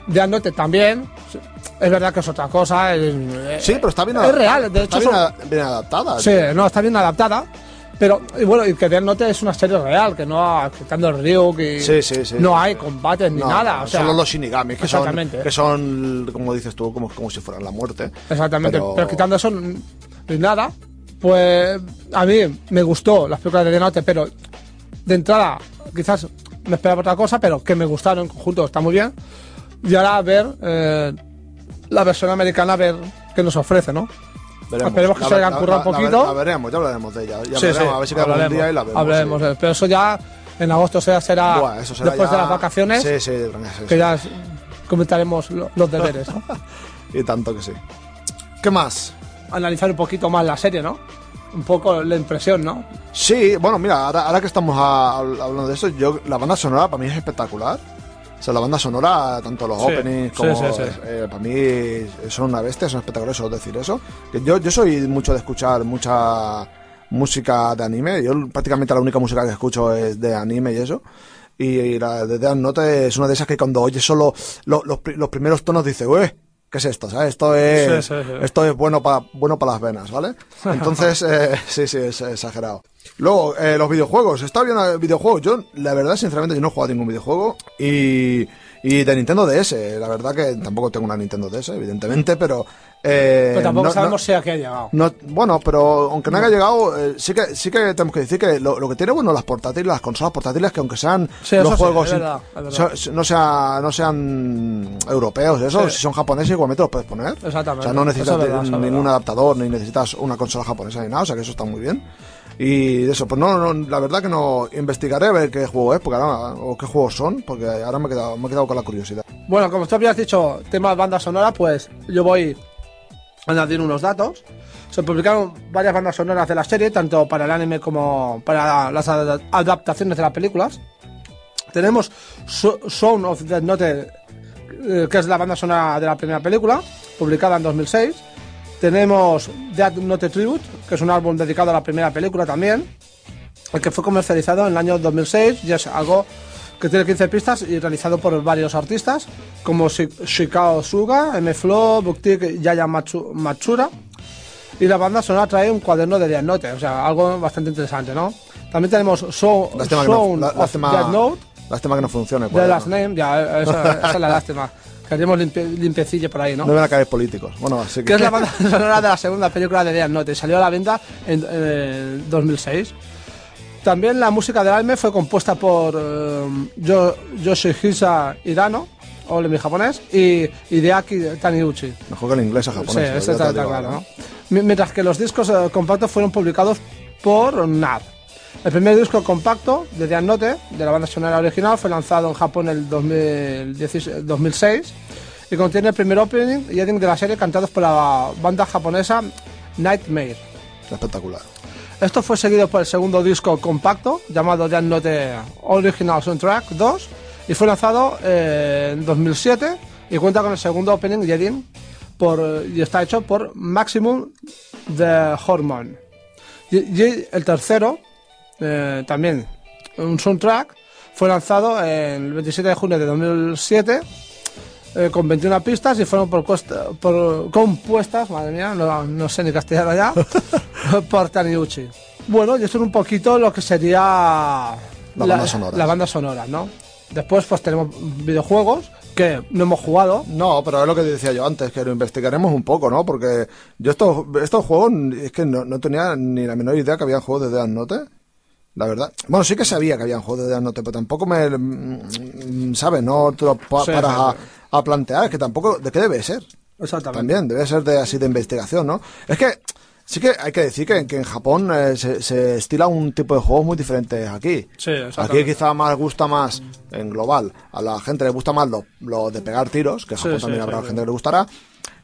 De Anote también, es verdad que es otra cosa, es, Sí, pero está bien, es real, de está hecho bien, son- a- bien adaptada. Sí, no, está bien adaptada. Pero, y bueno, y que Death Note es una serie real, que no, quitando el Ryuk y Sí, sí, sí. no hay combates ni No, nada. O sea, solo los shinigamis, que son, que son, como dices tú, como, como si fueran la muerte. Exactamente, pero, Pero- quitando eso, n- ni nada. Pues a mí me gustó las películas de Note, pero de entrada quizás me esperaba otra cosa, pero que me gustaron en conjunto, está muy bien. Y ahora a ver eh, la versión americana, a ver qué nos ofrece, ¿no? Esperemos que La se hayan currado un poquito. La, veremos, ya hablaremos de ella. Ya Sí, veremos, sí, a ver si queda hablaremos, día y la vemos. hablaremos, sí. Pero eso ya en agosto será, será Buah, eso será después ya- de las vacaciones, Sí, sí, que ya comentaremos lo- los deberes, ¿no? Y tanto que sí. ¿Qué más? Analizar un poquito más la serie, ¿no? Un poco la impresión, ¿no? Sí, bueno, mira, ahora, ahora que estamos a- a- hablando de eso, yo, la banda sonora para mí es espectacular. O sea, la banda sonora, tanto los Sí, openings como sí, sí. eh, para mí son una bestia, son espectaculares, solo decir eso. Yo, yo soy mucho de escuchar mucha música de anime. Yo prácticamente la única música que escucho es de anime y eso. Y la de Death Note es una de esas que cuando oyes solo lo- los, pri- los primeros tonos dices, uy, ¿qué es esto? ¿sabes? Esto es, Sí, sí, sí. esto es bueno para bueno para las venas, ¿vale? Entonces, eh, sí, sí, es exagerado. Luego, eh, los videojuegos. Está bien el videojuego. Yo, la verdad, sinceramente, yo no he jugado ningún videojuego. Y, y de Nintendo DS. La verdad que tampoco tengo una Nintendo DS, evidentemente, pero Eh, Pero tampoco no- sabemos no- si a qué ha llegado. no, bueno, pero aunque no haya llegado, eh, sí que sí que tenemos que decir que lo, lo que tiene bueno las portátiles, las consolas portátiles, que aunque sean Sí, los sí, juegos es in- verdad, es verdad. so- no, sea, no sean europeos, eso, Sí. si son japoneses igualmente los puedes poner. Exactamente. O sea, no necesitas es verdad, ningún adaptador, ni necesitas una consola japonesa ni nada, o sea que eso está muy bien. Y eso, pues no, no, la verdad que no investigaré a ver qué juego es, porque ahora, o qué juegos son, porque ahora me he quedado, me he quedado con la curiosidad. Bueno, como tú habías dicho, tema de banda sonora, pues yo voy añadir unos datos. Se publicaron varias bandas sonoras de la serie, tanto para el anime como para las ad- adaptaciones de las películas. Tenemos So- Sound of the Note, eh, que es la banda sonora de la primera película, publicada en 2006. Tenemos Death Note Tribute, que es un álbum dedicado a la primera película también, el que fue comercializado en el año 2006 y es algo que tiene 15 pistas y realizado por varios artistas como Shi- Shikao Suga, M-Flow, Buktik y Yaya Matsu- Matsura. Y la banda sonora trae un cuaderno de Death Note, o sea, algo bastante interesante, ¿no? También tenemos So- Lástima que no, Sound la- of Death Note, lástima que no funcione. The cuadro, Last ¿no? Name, ya, esa, esa es la lástima. Queríamos limpi limpiecillo por ahí, ¿no? No van a caer políticos. Bueno, así que que. es la banda sonora de la segunda película de Death Note. Salió a la venta en eh, 2006. También la música del anime fue compuesta por eh, Yo- Yoshihisa Hirano, o en mi japonés, y Hideaki Taniguchi. Mejor que el inglés a japonés. Sí, ya eso te está, claro. ¿no? Mi- Mientras que los discos eh, compactos fueron publicados por NAD. El primer disco compacto de Death Note, de la banda sonora original, fue lanzado en Japón en el 2016 2006 y contiene el primer opening y ending de la serie cantados por la banda japonesa Nightmare. Espectacular. Esto fue seguido por el segundo disco compacto llamado Death Note Original Soundtrack 2 y fue lanzado eh, en 2007 y cuenta con el segundo opening y ending por, y está hecho por Maximum The Hormone. Y el tercero, eh, también un soundtrack, fue lanzado el 27 de junio de 2007 eh, con 21 pistas y fueron por cuesta- por- compuestas, madre mía, no, no sé ni castellano ya, por Taniuchi. Bueno, y esto es un poquito lo que sería la, banda sonora. la banda sonora, ¿no? Después pues tenemos videojuegos que no hemos jugado. No, pero es lo que decía yo antes, que lo investigaremos un poco, ¿no? Porque yo estos, estos juegos es que no, no tenía ni la menor idea que habían juegos de Death Note. La verdad. Bueno, sí que sabía que habían juegos de Death Note, pero tampoco me... mm, ¿Sabes? No te lo pa- Sí, paras sí, a, sí. a plantear. Es que tampoco... ¿De qué debe ser? Exactamente. También, debe ser de así de investigación, ¿no? Es que sí que hay que decir que, que en Japón eh, se, se estila un tipo de juegos muy diferente aquí. Sí, Aquí quizá más gusta más, en global, a la gente le gusta más lo, lo de pegar tiros, que en Japón sí, también habrá gente que le gustará.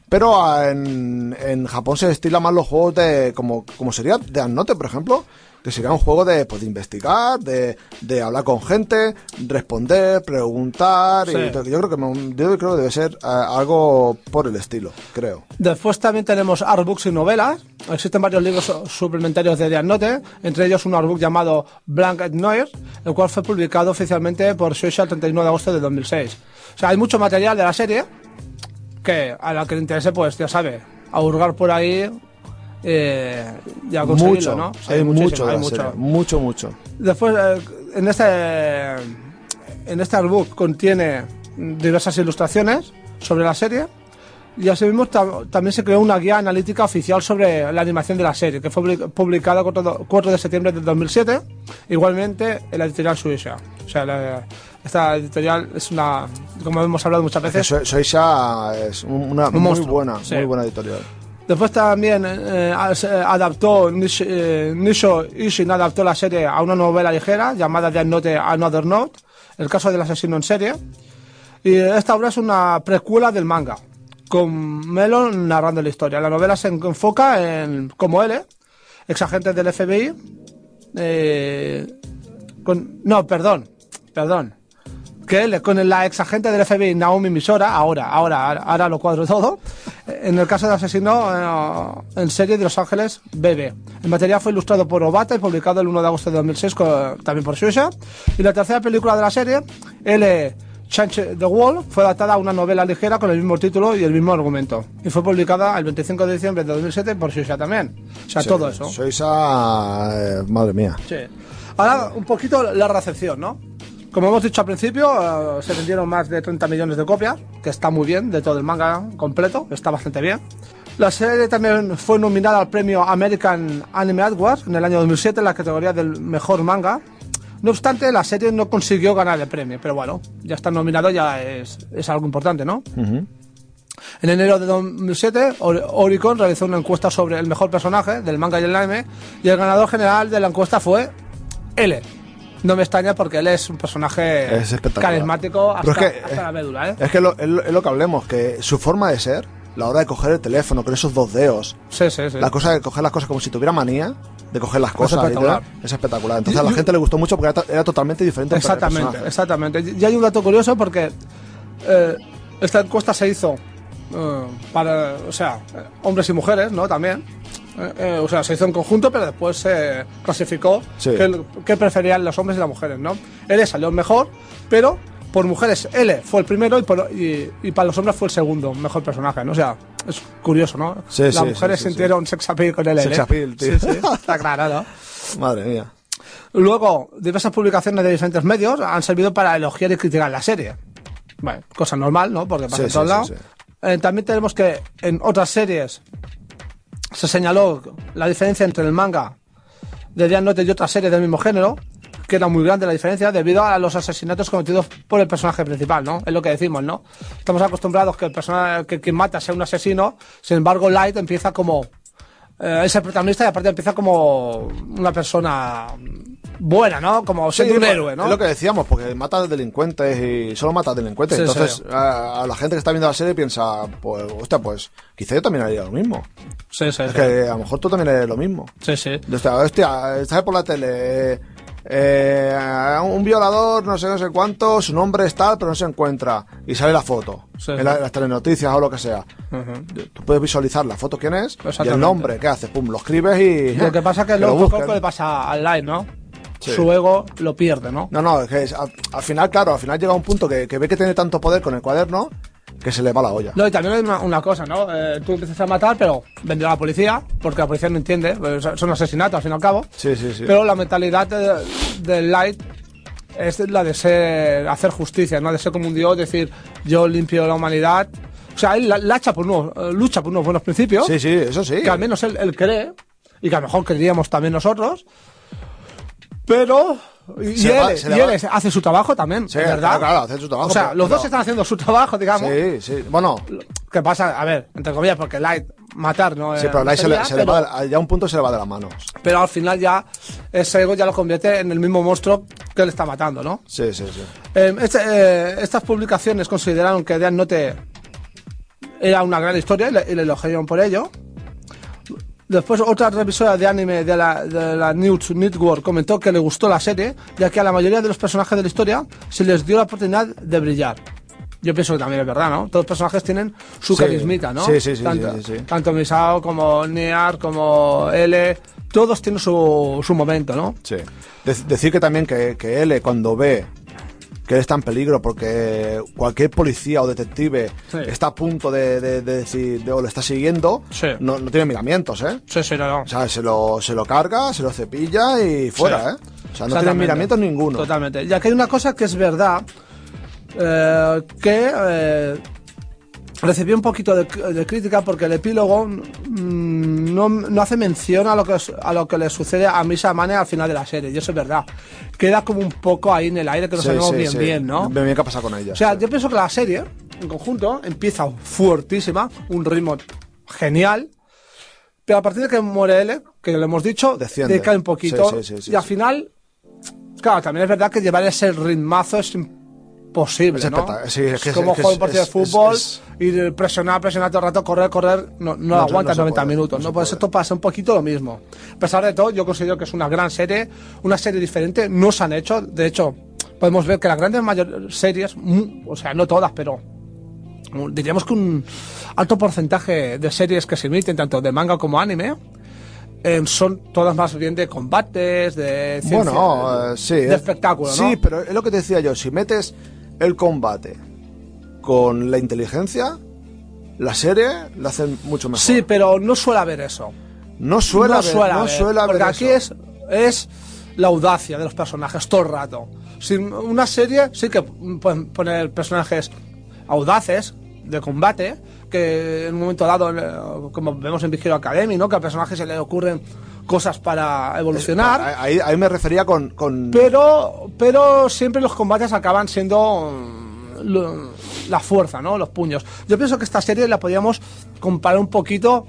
Pero ah, en, en Japón se estila más los juegos de, como, como sería de Anote, por ejemplo, que sería un juego de, pues, de investigar, de, de hablar con gente, responder, preguntar. Sí. Y yo creo que me- yo creo que debe ser ah, algo por el estilo, creo. Después también tenemos artbooks y novelas. Existen varios libros su- suplementarios de Death Note, entre ellos un artbook llamado Blank Noir, el cual fue publicado oficialmente por Shueisha el 31 de agosto de 2006. O sea, hay mucho material de la serie que a la que le interese, pues ya sabe, a hurgar por ahí eh, y a conseguirlo, Mucho, ¿no? Sí, hay muchísimo, mucho, hay mucho. serie, mucho, mucho. Después, eh, en este en este artbook contiene diversas ilustraciones sobre la serie y asimismo tam- también se creó una guía analítica oficial sobre la animación de la serie que fue public- publicada 4 4 de septiembre del 2007 igualmente en la editorial Shueisha o sea la- esta editorial es una como hemos hablado muchas veces Shoisha es un- una Un muy monstruo, buena, sí. muy buena editorial. Después también eh, se adaptó, Nish- eh, Nisho Ishin adaptó la serie a una novela ligera llamada Death Note Another Note, el caso del asesino en serie. Y esta obra es una precuela del manga, con Melon narrando la historia. La novela se enfoca en como L, ex agente del FBI. eh, con, no, perdón, perdón. Que con la ex agente del FBI Naomi Misora, ahora, ahora, ahora, lo cuadro todo, en el caso del asesino eh, en serie de Los Ángeles BB. El material fue ilustrado por Obata y publicado el 1 de agosto de 2006 con- también por Shueisha. Y la tercera película de la serie, L. Change the Wall, fue adaptada a una novela ligera con el mismo título y el mismo argumento. Y fue publicada el 25 de diciembre de 2007 por Shueisha también. O sea, Sí, todo eso. Shoisha, eh, madre mía. Sí. Ahora, un poquito la recepción, ¿no? Como hemos dicho al principio, eh, se vendieron más de 30 millones de copias, que está muy bien, de todo el manga completo, está bastante bien. La serie también fue nominada al premio American Anime Awards en el año 2007 en la categoría del mejor manga. No obstante, la serie no consiguió ganar el premio, pero bueno, ya está nominado, ya es, es algo importante, ¿no? En enero de 2007, Or- Oricon realizó una encuesta sobre el mejor personaje del manga y el anime, y el ganador general de la encuesta fue L. No me extraña porque él es un personaje Es espectacular. carismático hasta, es que- hasta la médula, ¿eh? Es que lo, es, lo- es lo que hablemos, que su forma de ser, la hora de coger el teléfono con esos dos dedos, Sí, sí, sí. la cosa de coger las cosas como si tuviera manía, de coger las cosas espectacular. es espectacular. Entonces a la gente le gustó mucho porque era, to- era totalmente diferente. Exactamente, exactamente. Y hay un dato curioso porque eh, esta encuesta se hizo eh, para, o sea, hombres y mujeres, ¿no? También. Eh, eh, o sea, se hizo en conjunto, pero después se clasificó Sí. qué, qué preferían los hombres y las mujeres, ¿no? L salió mejor, pero por mujeres L fue el primero y, por- y- y para los hombres fue el segundo mejor personaje, ¿no? O sea, es curioso, ¿no? Sí, las sí, mujeres sí, sintieron sex appeal con el L. Sex appeal, tío. Sí, sí, está claro, ¿no? Madre mía. Luego, diversas publicaciones de diferentes medios han servido para elogiar y criticar la serie. Bueno, cosa normal, ¿no? Porque pasa en todos lados. Eh, también tenemos que en otras series se señaló la diferencia entre el manga de Death Note y otras series del mismo género, que era muy grande la diferencia debido a los asesinatos cometidos por el personaje principal, ¿no? Es lo que decimos, ¿no? Estamos acostumbrados que el personaje que quien mata sea un asesino, sin embargo Light empieza como eh, es el protagonista y aparte empieza como una persona buena, ¿no? Como siendo un héroe, ¿no? Es lo que decíamos, porque mata a delincuentes y solo mata a delincuentes. Sí, Entonces, sí. A, a la gente que está viendo la serie piensa, pues, hostia, pues, quizá yo también haría lo mismo. Sí, sí, Es sí. que a lo mejor tú también eres lo mismo. Sí, sí. Hostia, hostia, sale por la tele. eh, un violador, no sé, no sé cuánto, su nombre es tal, pero no se encuentra. Y sale la foto. Sí. en, la- las telenoticias o lo que sea. Ujú. Tú puedes visualizar la foto quién es y el nombre, ¿qué haces? Pum, lo escribes y. Lo que pasa es que lo luego buscan. poco le pasa al Light, ¿no? Sí. Su ego lo pierde, ¿no? No, no, es que es- al, al final, claro, al final llega un punto que, que ve que tiene tanto poder con el cuaderno que se le va la olla. No, y también hay una, una cosa, ¿no? Eh, tú empiezas a matar, pero vendrá la policía, porque la policía no entiende, pues, son asesinatos al fin y al cabo. Sí, sí, sí. Pero la mentalidad de- del Light es la de ser, hacer justicia, ¿no? De ser como un dios, decir, yo limpio la humanidad. O sea, él lucha por unos, eh, lucha por unos buenos principios, Sí, sí, eso sí. que al menos él, él cree, y que a lo mejor creeríamos también nosotros. Pero. Y, Se él, va- se le y él va- hace su trabajo también, Sí, ¿verdad? claro, claro, hace su trabajo, O sea, pero- los dos pero- están haciendo su trabajo, digamos. Sí, sí. Bueno, ¿Qué pasa? A ver, entre comillas, porque Light matar no sí, pero ahí se le, se le pero, va, de- ya a un punto se le va de las manos. pero al final ya ese ego ya lo convierte en el mismo monstruo que él está matando, ¿no? Sí, sí, sí. Eh, este, eh, estas publicaciones consideraron que Death Note era una gran historia y le, y le elogiaron por ello. Después otra revisora de anime de la, de la News Network comentó que le gustó la serie, ya que a la mayoría de los personajes de la historia se les dio la oportunidad de brillar. Yo pienso que también es verdad, ¿no? Todos los personajes tienen su Sí. carismita, ¿no? Sí, sí, sí, Tanto, sí, sí, tanto Misao como Niar, como L, todos tienen su, su momento, ¿no? Sí. De- decir que también que, que él, cuando ve que él está en peligro porque cualquier policía o detective Sí. está a punto de, de- de decir, de- o lo está siguiendo, Sí. no, no tiene miramientos, ¿eh? Sí, sí, no, no. O sea, se lo, se lo carga, se lo cepilla y fuera. ¿eh? O sea, no tiene miramientos ninguno. Totalmente. Ya que hay una cosa que es verdad, eh, que eh, recibí un poquito de, de crítica porque el epílogo mm, no, no hace mención a lo, que, a lo que le sucede a Misa Mane al final de la serie, y eso es verdad. Queda como un poco ahí en el aire que no Sí, sabemos sí, bien sí. bien, ¿no? Bien, bien, ¿qué ha pasado con ella? O sea, yo pienso que la serie, en conjunto, empieza fuertísima, un ritmo genial, pero a partir de que muere L, que lo hemos dicho, decae un poquito, y al final, claro, también es verdad que llevar ese ritmazo es imposible, Es ¿no? sí, es que- como es jugar un partido de fútbol, y presionar, presionar todo el rato, correr, correr, no, no, No, aguantas no se 90 puede, minutos, no ¿no? Pues esto pasa un poquito lo mismo. A pesar de todo, yo considero que es una gran serie, una serie diferente, no se han hecho, de hecho, podemos ver que las grandes mayor series, o sea, no todas, pero diríamos que un alto porcentaje de series que se emiten, tanto de manga como anime, eh, son todas más bien de combates, de ciencia, Bueno, eh, sí. de espectáculo, ¿no? Sí, pero es lo que te decía yo. Si metes el combate con la inteligencia, la serie la hacen mucho mejor. Sí, pero no suele haber eso. no suele no haber, suele no haber, suele haber porque aquí eso. es, es la audacia de los personajes todo el rato. Sin una serie sí que pueden poner personajes audaces de combate, que en un momento dado, eh, como vemos en Vigilo Academy, ¿no? Que al personaje se le ocurren cosas para evolucionar. Ahí, ahí me refería con... con... Pero, pero siempre los combates acaban siendo mm, lo- la fuerza, ¿no? Los puños. Yo pienso que esta serie la podríamos comparar un poquito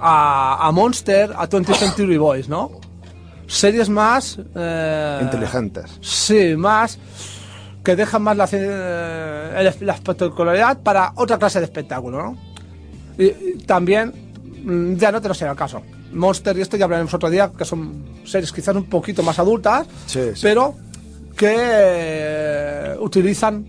a, a Monster, a 20th Century Boys, ¿no? Series más... eh, inteligentes. Sí, más que dejan más la, eh, la espectacularidad para otra clase de espectáculo, ¿no? Y, y también, mm, ya no te lo sé el caso. Monster y esto ya hablaremos otro día, que son series quizás un poquito más adultas, Sí, sí. pero que eh, utilizan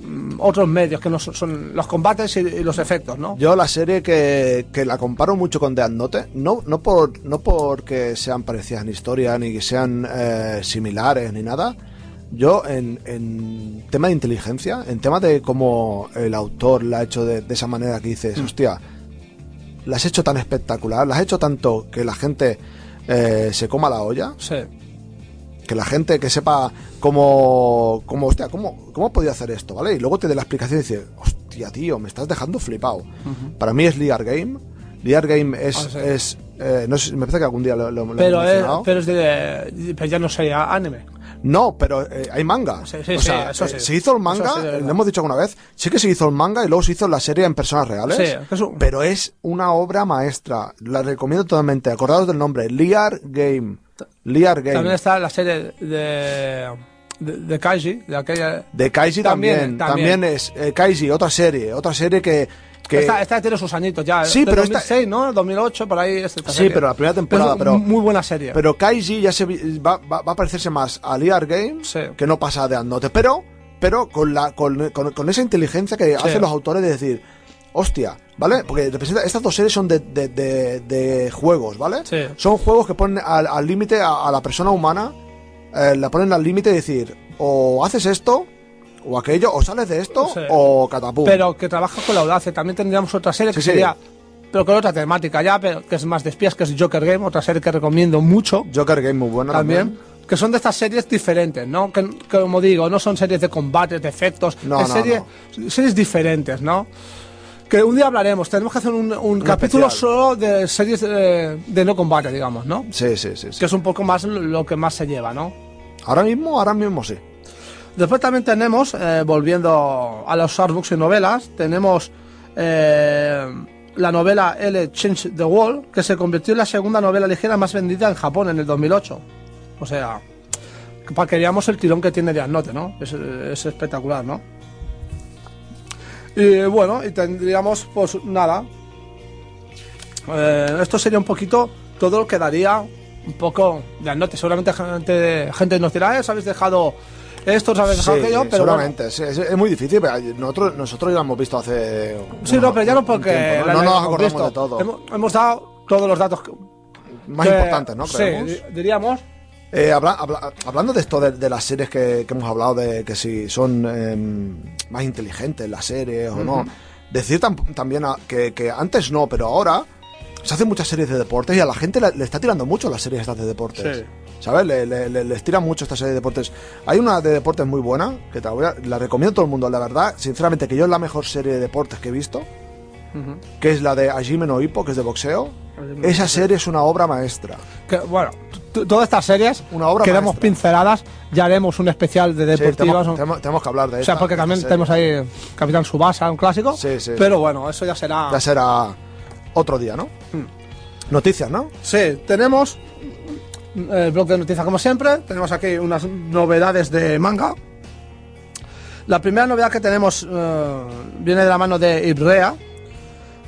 mm, otros medios, que no son, son los combates y, y los efectos, ¿no? Yo la serie que, que la comparo mucho con Death Note, no, no, por, no porque sean parecidas en historia, ni que sean eh, similares, ni nada. Yo en, en tema de inteligencia, en tema de cómo el autor la ha hecho de, de esa manera que dices, hostia, la has hecho tan espectacular, la has hecho tanto que la gente eh, se coma la olla, Sí. que la gente que sepa cómo, cómo hostia, cómo, cómo podía hacer esto, ¿vale? Y luego te dé la explicación y dice, hostia, tío, me estás dejando flipado. Para mí es Liar Game. Liar Game es, Ah, sí. es eh, no sé, me parece que algún día lo, lo- lo he Pero, es, mencionado. pero es de. Pero ya no sería anime. No, pero eh, hay manga. Sí, sí, o sea, eso eh, sí. se hizo el manga, Eso lo hemos dicho alguna vez, sí que se hizo el manga y luego se hizo la serie en personas reales. Sí, que es un- Pero es una obra maestra. La recomiendo totalmente. Acordaos del nombre, Liar Game. Liar Game. También está la serie de. de, de Kaiji, de aquella. De Kaiji también, También, también, también. es eh, Kaiji, otra serie, otra serie que... que Esta, esta tiene sus añitos ya. Sí, pero esta- 2006, ¿no? 2008, por ahí. es esta Sí, serie. pero la primera temporada, es pero- Muy buena serie. pero Kaiji ya se va, va- va a parecerse más a Liar Games Sí. que no pasa de Note, pero pero con la con, con- con esa inteligencia que hacen los autores de decir, hostia, ¿vale? Porque representa, estas dos series son de, de- de- de juegos, ¿vale? Sí. Son juegos que ponen al al límite a, a la persona humana, eh, la ponen al límite de decir, o haces esto, o aquello, o sales de esto, Sí. o catapum. Pero que trabaja con la audacia. También tendríamos otra serie que Sí, sería. Pero con otra temática ya, pero que es más de espías, que es Joker Game, otra serie que recomiendo mucho. Joker Game muy buena también. también. Que son de estas series diferentes, ¿no? Que, que, como digo, no son series de combate, de efectos. No, es no, serie- Series diferentes, ¿no? Que un día hablaremos. Tenemos que hacer un, un capítulo especial. solo de series de, de no combate, digamos, ¿no? Sí, sí, sí. sí. Que es un poco más lo que más se lleva, ¿no? Ahora mismo, ahora mismo sí. Después también tenemos, eh, volviendo a los artbooks y novelas, tenemos eh, la novela L. Change the World, que se convirtió en la segunda novela ligera más vendida en Japón en el 2008. O sea, para que el tirón que tiene de Note, ¿no? Es, es espectacular, ¿no? Y bueno, y tendríamos, pues nada. Eh, esto sería un poquito todo lo que daría un poco de Note. Seguramente gente, gente nos dirá, eh, os habéis dejado esto, os habéis dejado Sí, aquello, pero bueno. seguramente. Sí, Es, es muy difícil. pero Nosotros, nosotros ya lo hemos visto hace. Sí, no, pero ya no porque tiempo, ¿no? no nos acordamos visto. de todo. Hemos, hemos dado todos los datos que- Más que- importantes, ¿no? Sí, Creemos. diríamos. Eh, habla- habla- hablando de esto, de, de las series que, que hemos hablado, de que si son em, más inteligentes las series o no. Decir tam- también a- que, que antes no, pero ahora se hacen muchas series de deportes y a la gente le, le está tirando mucho las series estas de deportes. Sí. ¿Sabes? Le, le- le- les tira mucho esta serie de deportes. Hay una de deportes muy buena, que te la, voy a- la recomiendo a todo el mundo, la verdad. Sinceramente, que yo es la mejor serie de deportes que he visto, que es la de Hajime no Ippo, que es de boxeo. Esa serie es una obra maestra. Que, bueno, todas estas series Una obra quedamos maestra. pinceladas. Ya haremos un especial de Sí, deportivas. tenemos, tenemos- tenemos que hablar de o sea, porque también tenemos ahí Capitán Subasa, un clásico. Sí, sí, Pero bueno, eso ya será. Ya será otro día, ¿no? Hmm. Noticias, ¿no? Sí, tenemos mm, el blog de noticias como siempre. Tenemos aquí unas novedades de manga. La primera novedad que tenemos eh, viene de la mano de Ibrea,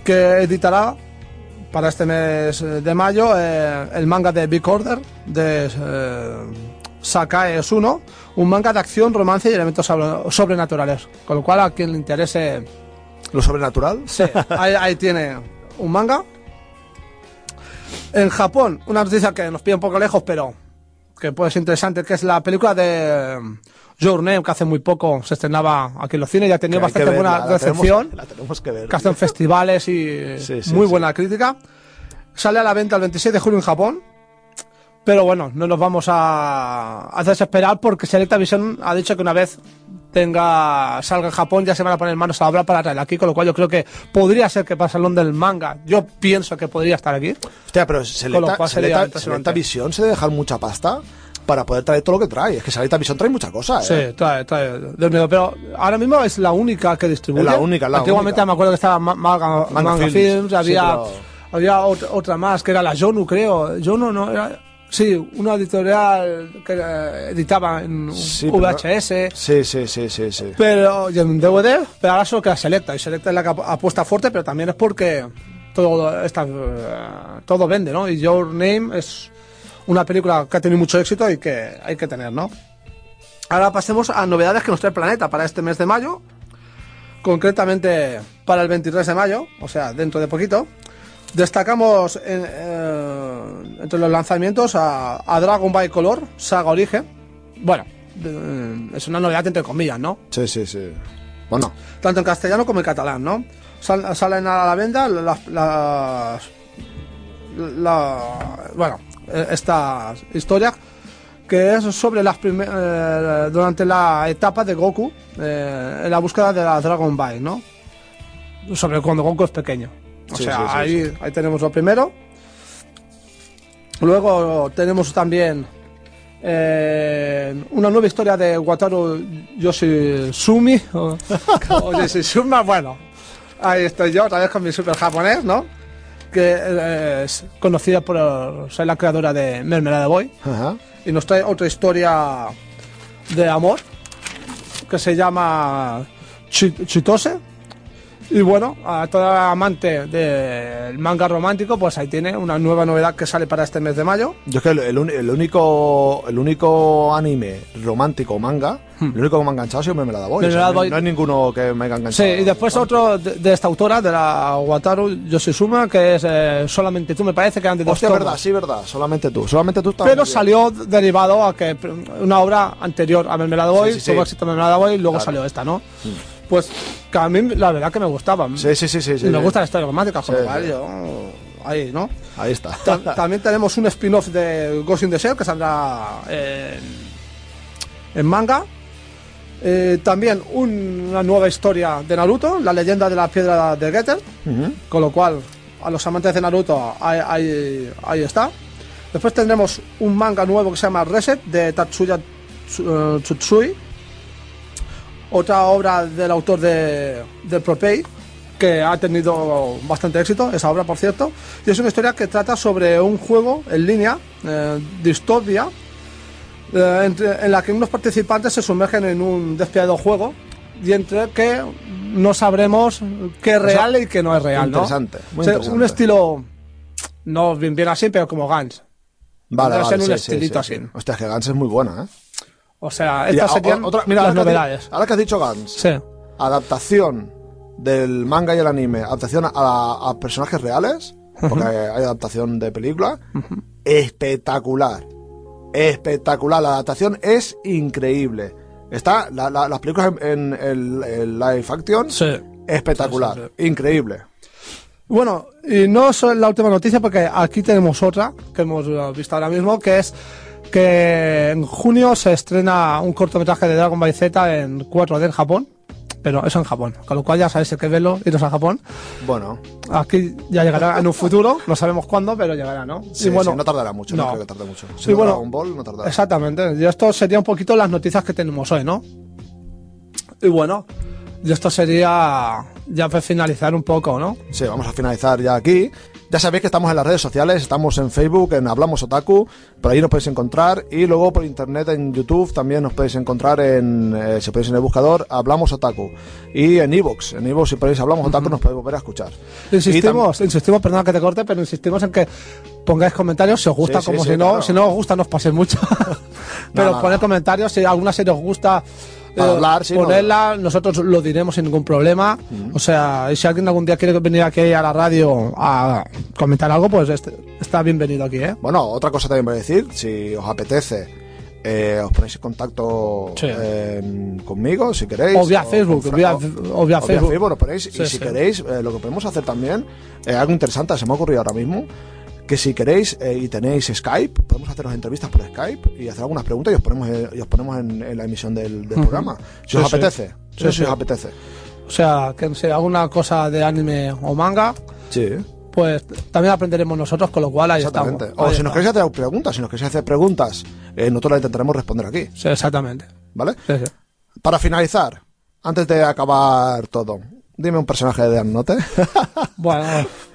que editará para este mes de mayo eh, el manga de Big Order de eh, Sakae Suno, un manga de acción, romance y elementos sobre- sobrenaturales. Con lo cual, a quien le interese Lo sobrenatural. Sí, ahí, ahí tiene un manga. En Japón, una noticia que nos pide un poco lejos, pero que puede ser interesante, que es la película de Your Name, que hace muy poco se estrenaba aquí en los cines y ha tenido bastante verla, buena la tenemos- recepción, La tenemos que ver. que hace en festivales y Sí, sí, muy sí. buena crítica. Sale a la venta el 26 de julio en Japón. Pero bueno, no nos vamos a, a desesperar porque Selecta Vision ha dicho que una vez tenga salga en Japón ya se van a poner manos a la obra para traer aquí, con lo cual yo creo que podría ser que para el salón del manga, yo pienso que podría estar aquí. Hostia, pero Con lo Selecta, cual sería Selecta- impresionante. Selecta Visión se debe dejar mucha pasta para poder traer todo lo que trae. Es que Selecta Visión trae mucha cosa, ¿eh? Sí, trae, trae pero ahora mismo es la única que distribuye. La única, la Antiguamente única. me acuerdo que estaba Ma- Manga, Manga Manga Films, Films, sí, había, pero- había otra, otra más que era la Jonu, creo. Jonu no era. Sí, una editorial que eh, editaba en Sí, pero- VHS. Sí, sí, sí, sí, sí. Pero y en DVD, pero ahora solo queda Selecta. Y Selecta es la que ap- apuesta fuerte, pero también es porque todo está, eh, todo vende, ¿no? Y Your Name es una película que ha tenido mucho éxito y que hay que tener, ¿no? Ahora pasemos a novedades que nos trae Planeta para este mes de mayo. Concretamente para el 23 de mayo, o sea, dentro de poquito. Destacamos en, eh, entre los lanzamientos a, a Dragon Ball Color, Saga Origen. Bueno, eh, es una novedad entre comillas, ¿no? Sí, sí, sí. Bueno, tanto en castellano como en catalán, ¿no? Sal- salen a la venta las, las- la- bueno, eh, esta historia que es sobre las eh, durante la etapa de Goku eh, en la búsqueda de la Dragon Ball, ¿no? Sobre cuando Goku es pequeño. O Sí, sea, sí, sí, ahí, ahí tenemos lo primero. Luego tenemos también eh, una nueva historia de Wataru Yoshizumi. O, o Yoshizuma, bueno. Ahí estoy yo, otra vez con mi super japonés, ¿no? Que eh, es conocida por ser la creadora de Mermelada Boy. ajá. Y nos trae otra historia de amor que se llama Chi- Chitose. Y bueno, a toda amante del manga romántico, pues ahí tiene una nueva novedad que sale para este mes de mayo. Yo es que el, el el único el único anime romántico manga, el único que me ha enganchado Boy. O sea, Mermelada no, no hay ninguno que me haya Sí, enganchado. y después otro de, de esta autora, de la Wataru Yoshizuma, que es eh, Solamente tú, me parece que eran de Hostia, verdad, sí, verdad. Solamente tú. Solamente tú Pero salió derivado a que una obra anterior a Mermelada Boy, Sí, sí, sí. tuvo éxito Mermelada Boy y luego Claro. salió esta, ¿no? Pues que a mí la verdad que me gustaba. Sí, sí, sí, sí. me sí. gustan las historias románticas, con lo cual yo... Ahí, ¿no? Ahí está. Ta- También tenemos un spin-off de Ghost in the Shell que saldrá en, en manga. Eh, también un- una nueva historia de Naruto, la leyenda de la piedra de Getter. Con lo cual, a los amantes de Naruto, ahí, ahí- ahí está. Después tendremos un manga nuevo que se llama Reset de Tatsuya Tsu- eh, Tsutsui. Otra obra del autor de, de que ha tenido bastante éxito, esa obra por cierto. Y es una historia que trata sobre un juego en línea, eh, distopia, eh, entre- en la que unos participantes se sumergen en un despiadado juego y entre que no sabremos qué es real y qué no es real. ¿no? Interesante, muy O sea, interesante. Un estilo, no bien, bien así, pero como Gans. Vale, vale. ser un sí, estilito sí, sí. así. Hostia, que Gans es muy buena, ¿eh? O sea, estas serían otra- mira, las que novedades. Ahora que has dicho Gans, Sí. adaptación del manga y el anime, adaptación a, a personajes reales, porque hay, hay adaptación de película, espectacular. Espectacular. La adaptación es increíble. Está la- la- las películas en, en el, el live action, Sí. espectacular. Sí, Increíble. Bueno, y no es la última noticia porque aquí tenemos otra que hemos visto ahora mismo, que es que en junio se estrena un cortometraje de Dragon Ball Z en 4D en Japón, pero eso en Japón, con lo cual ya sabéis que verlo, iros a Japón. Bueno, Aquí ya llegará en un futuro, no sabemos cuándo, pero llegará, ¿no? sí, y bueno, sí, no tardará mucho, no, no. creo que tarde mucho. Si Sí, no bueno, Dragon Ball, no tardará. Exactamente. Y esto sería un poquito las noticias que tenemos hoy, ¿no? Y bueno, y esto sería ya para finalizar un poco, ¿no? Sí, vamos a finalizar ya aquí. Ya sabéis que estamos en las redes sociales, estamos en Facebook, en Hablamos Otaku, por ahí nos podéis encontrar y luego por internet en YouTube también nos podéis encontrar en, eh, si podéis en el buscador, Hablamos Otaku. Y en Evox, en Evox si podéis Hablamos Otaku nos podéis volver a escuchar. Insistimos, insistimos, perdona que te corte, pero insistimos en que pongáis comentarios si os gusta, Sí, sí, como sí, si no, claro. si no os gusta, no os paséis mucho. pero no, poned no. comentarios, si alguna serie os gusta. Para hablar, sí, no. ponerla, nosotros lo diremos sin ningún problema. O sea, si alguien algún día quiere venir aquí a la radio a comentar algo, pues este- está bienvenido aquí, ¿eh? Bueno, otra cosa también voy a decir, si os apetece, eh, os ponéis en contacto Sí. eh, conmigo, si queréis. O vía Facebook, vía- o- vía Facebook. lo ponéis. Sí, y si queréis, eh, lo que podemos hacer también, eh, algo interesante, se me ha ocurrido ahora mismo, que si queréis eh, y tenéis Skype, podemos haceros entrevistas por Skype y hacer algunas preguntas y os ponemos, eh, y os ponemos en, en la emisión del, programa. Si os Sí, apetece. Sí, si os apetece. O sea, que si alguna cosa de anime o manga, Sí. pues también aprenderemos nosotros, con lo cual ahí Exactamente. estamos. O Ahí si nos queréis hacer preguntas, si nos queréis hacer preguntas, eh, nosotros las intentaremos responder aquí, Sí, exactamente. ¿vale? Sí, sí. Para finalizar, antes de acabar todo, dime un personaje de Death Note. Bueno,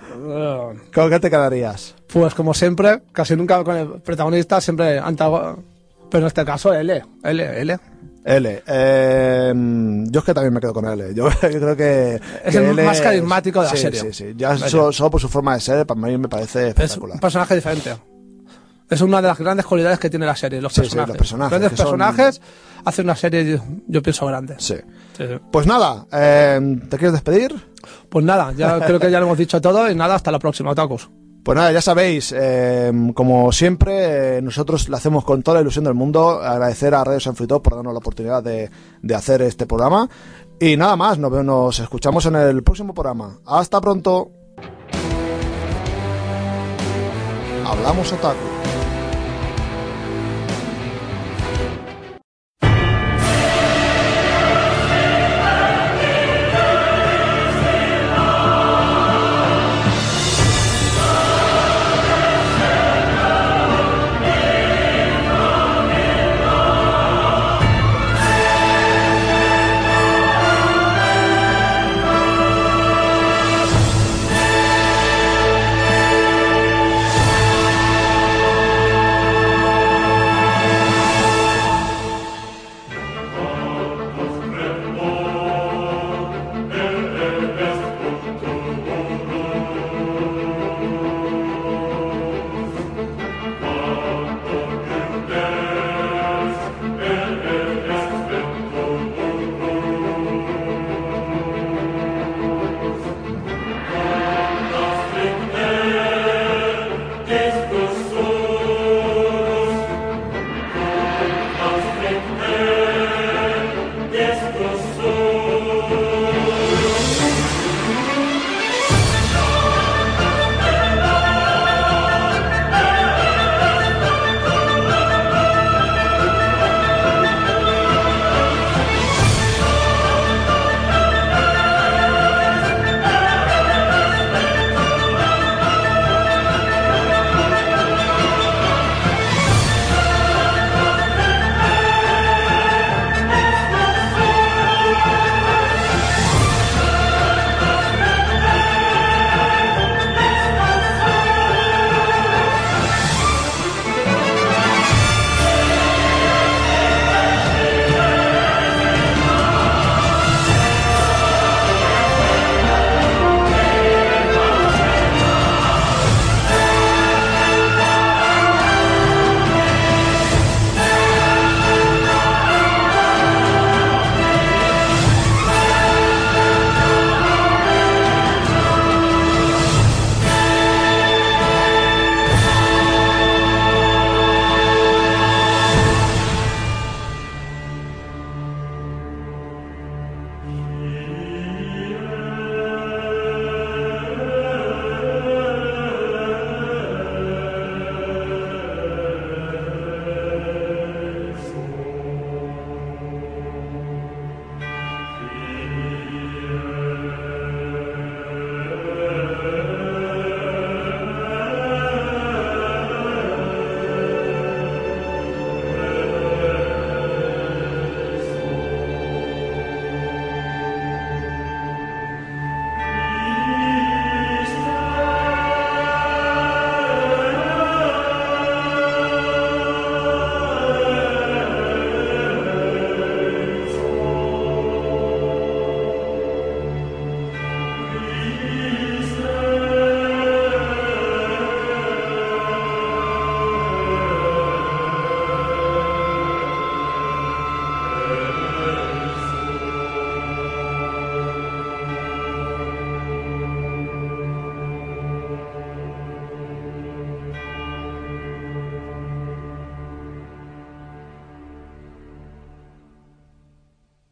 ¿Con qué te quedarías? pues como siempre, casi nunca con el protagonista, siempre antago- Pero en este caso, L. L, L. L. Eh, yo es que también me quedo con L. Yo, yo creo que. Es que el L más carismático de la sí, serie. Sí, sí. Ya solo, solo por su forma de ser, para mí me parece Es espectacular. un personaje diferente. Es una de las grandes cualidades que tiene la serie, los Sí, sí, personajes. los personajes, Grandes que son- personajes hacen una serie, yo, yo pienso, grande. Sí. Sí, sí. Pues nada, eh, ¿te quieres despedir? Pues nada, ya creo que ya lo hemos dicho todo y nada, hasta la próxima, Otakus. Pues nada, ya sabéis, eh, como siempre, eh, nosotros lo hacemos con toda la ilusión del mundo. Agradecer a Radio San Frito por darnos la oportunidad de, de hacer este programa. Y nada más, nos escuchamos en el próximo programa. Hasta pronto. Hablamos Otaku.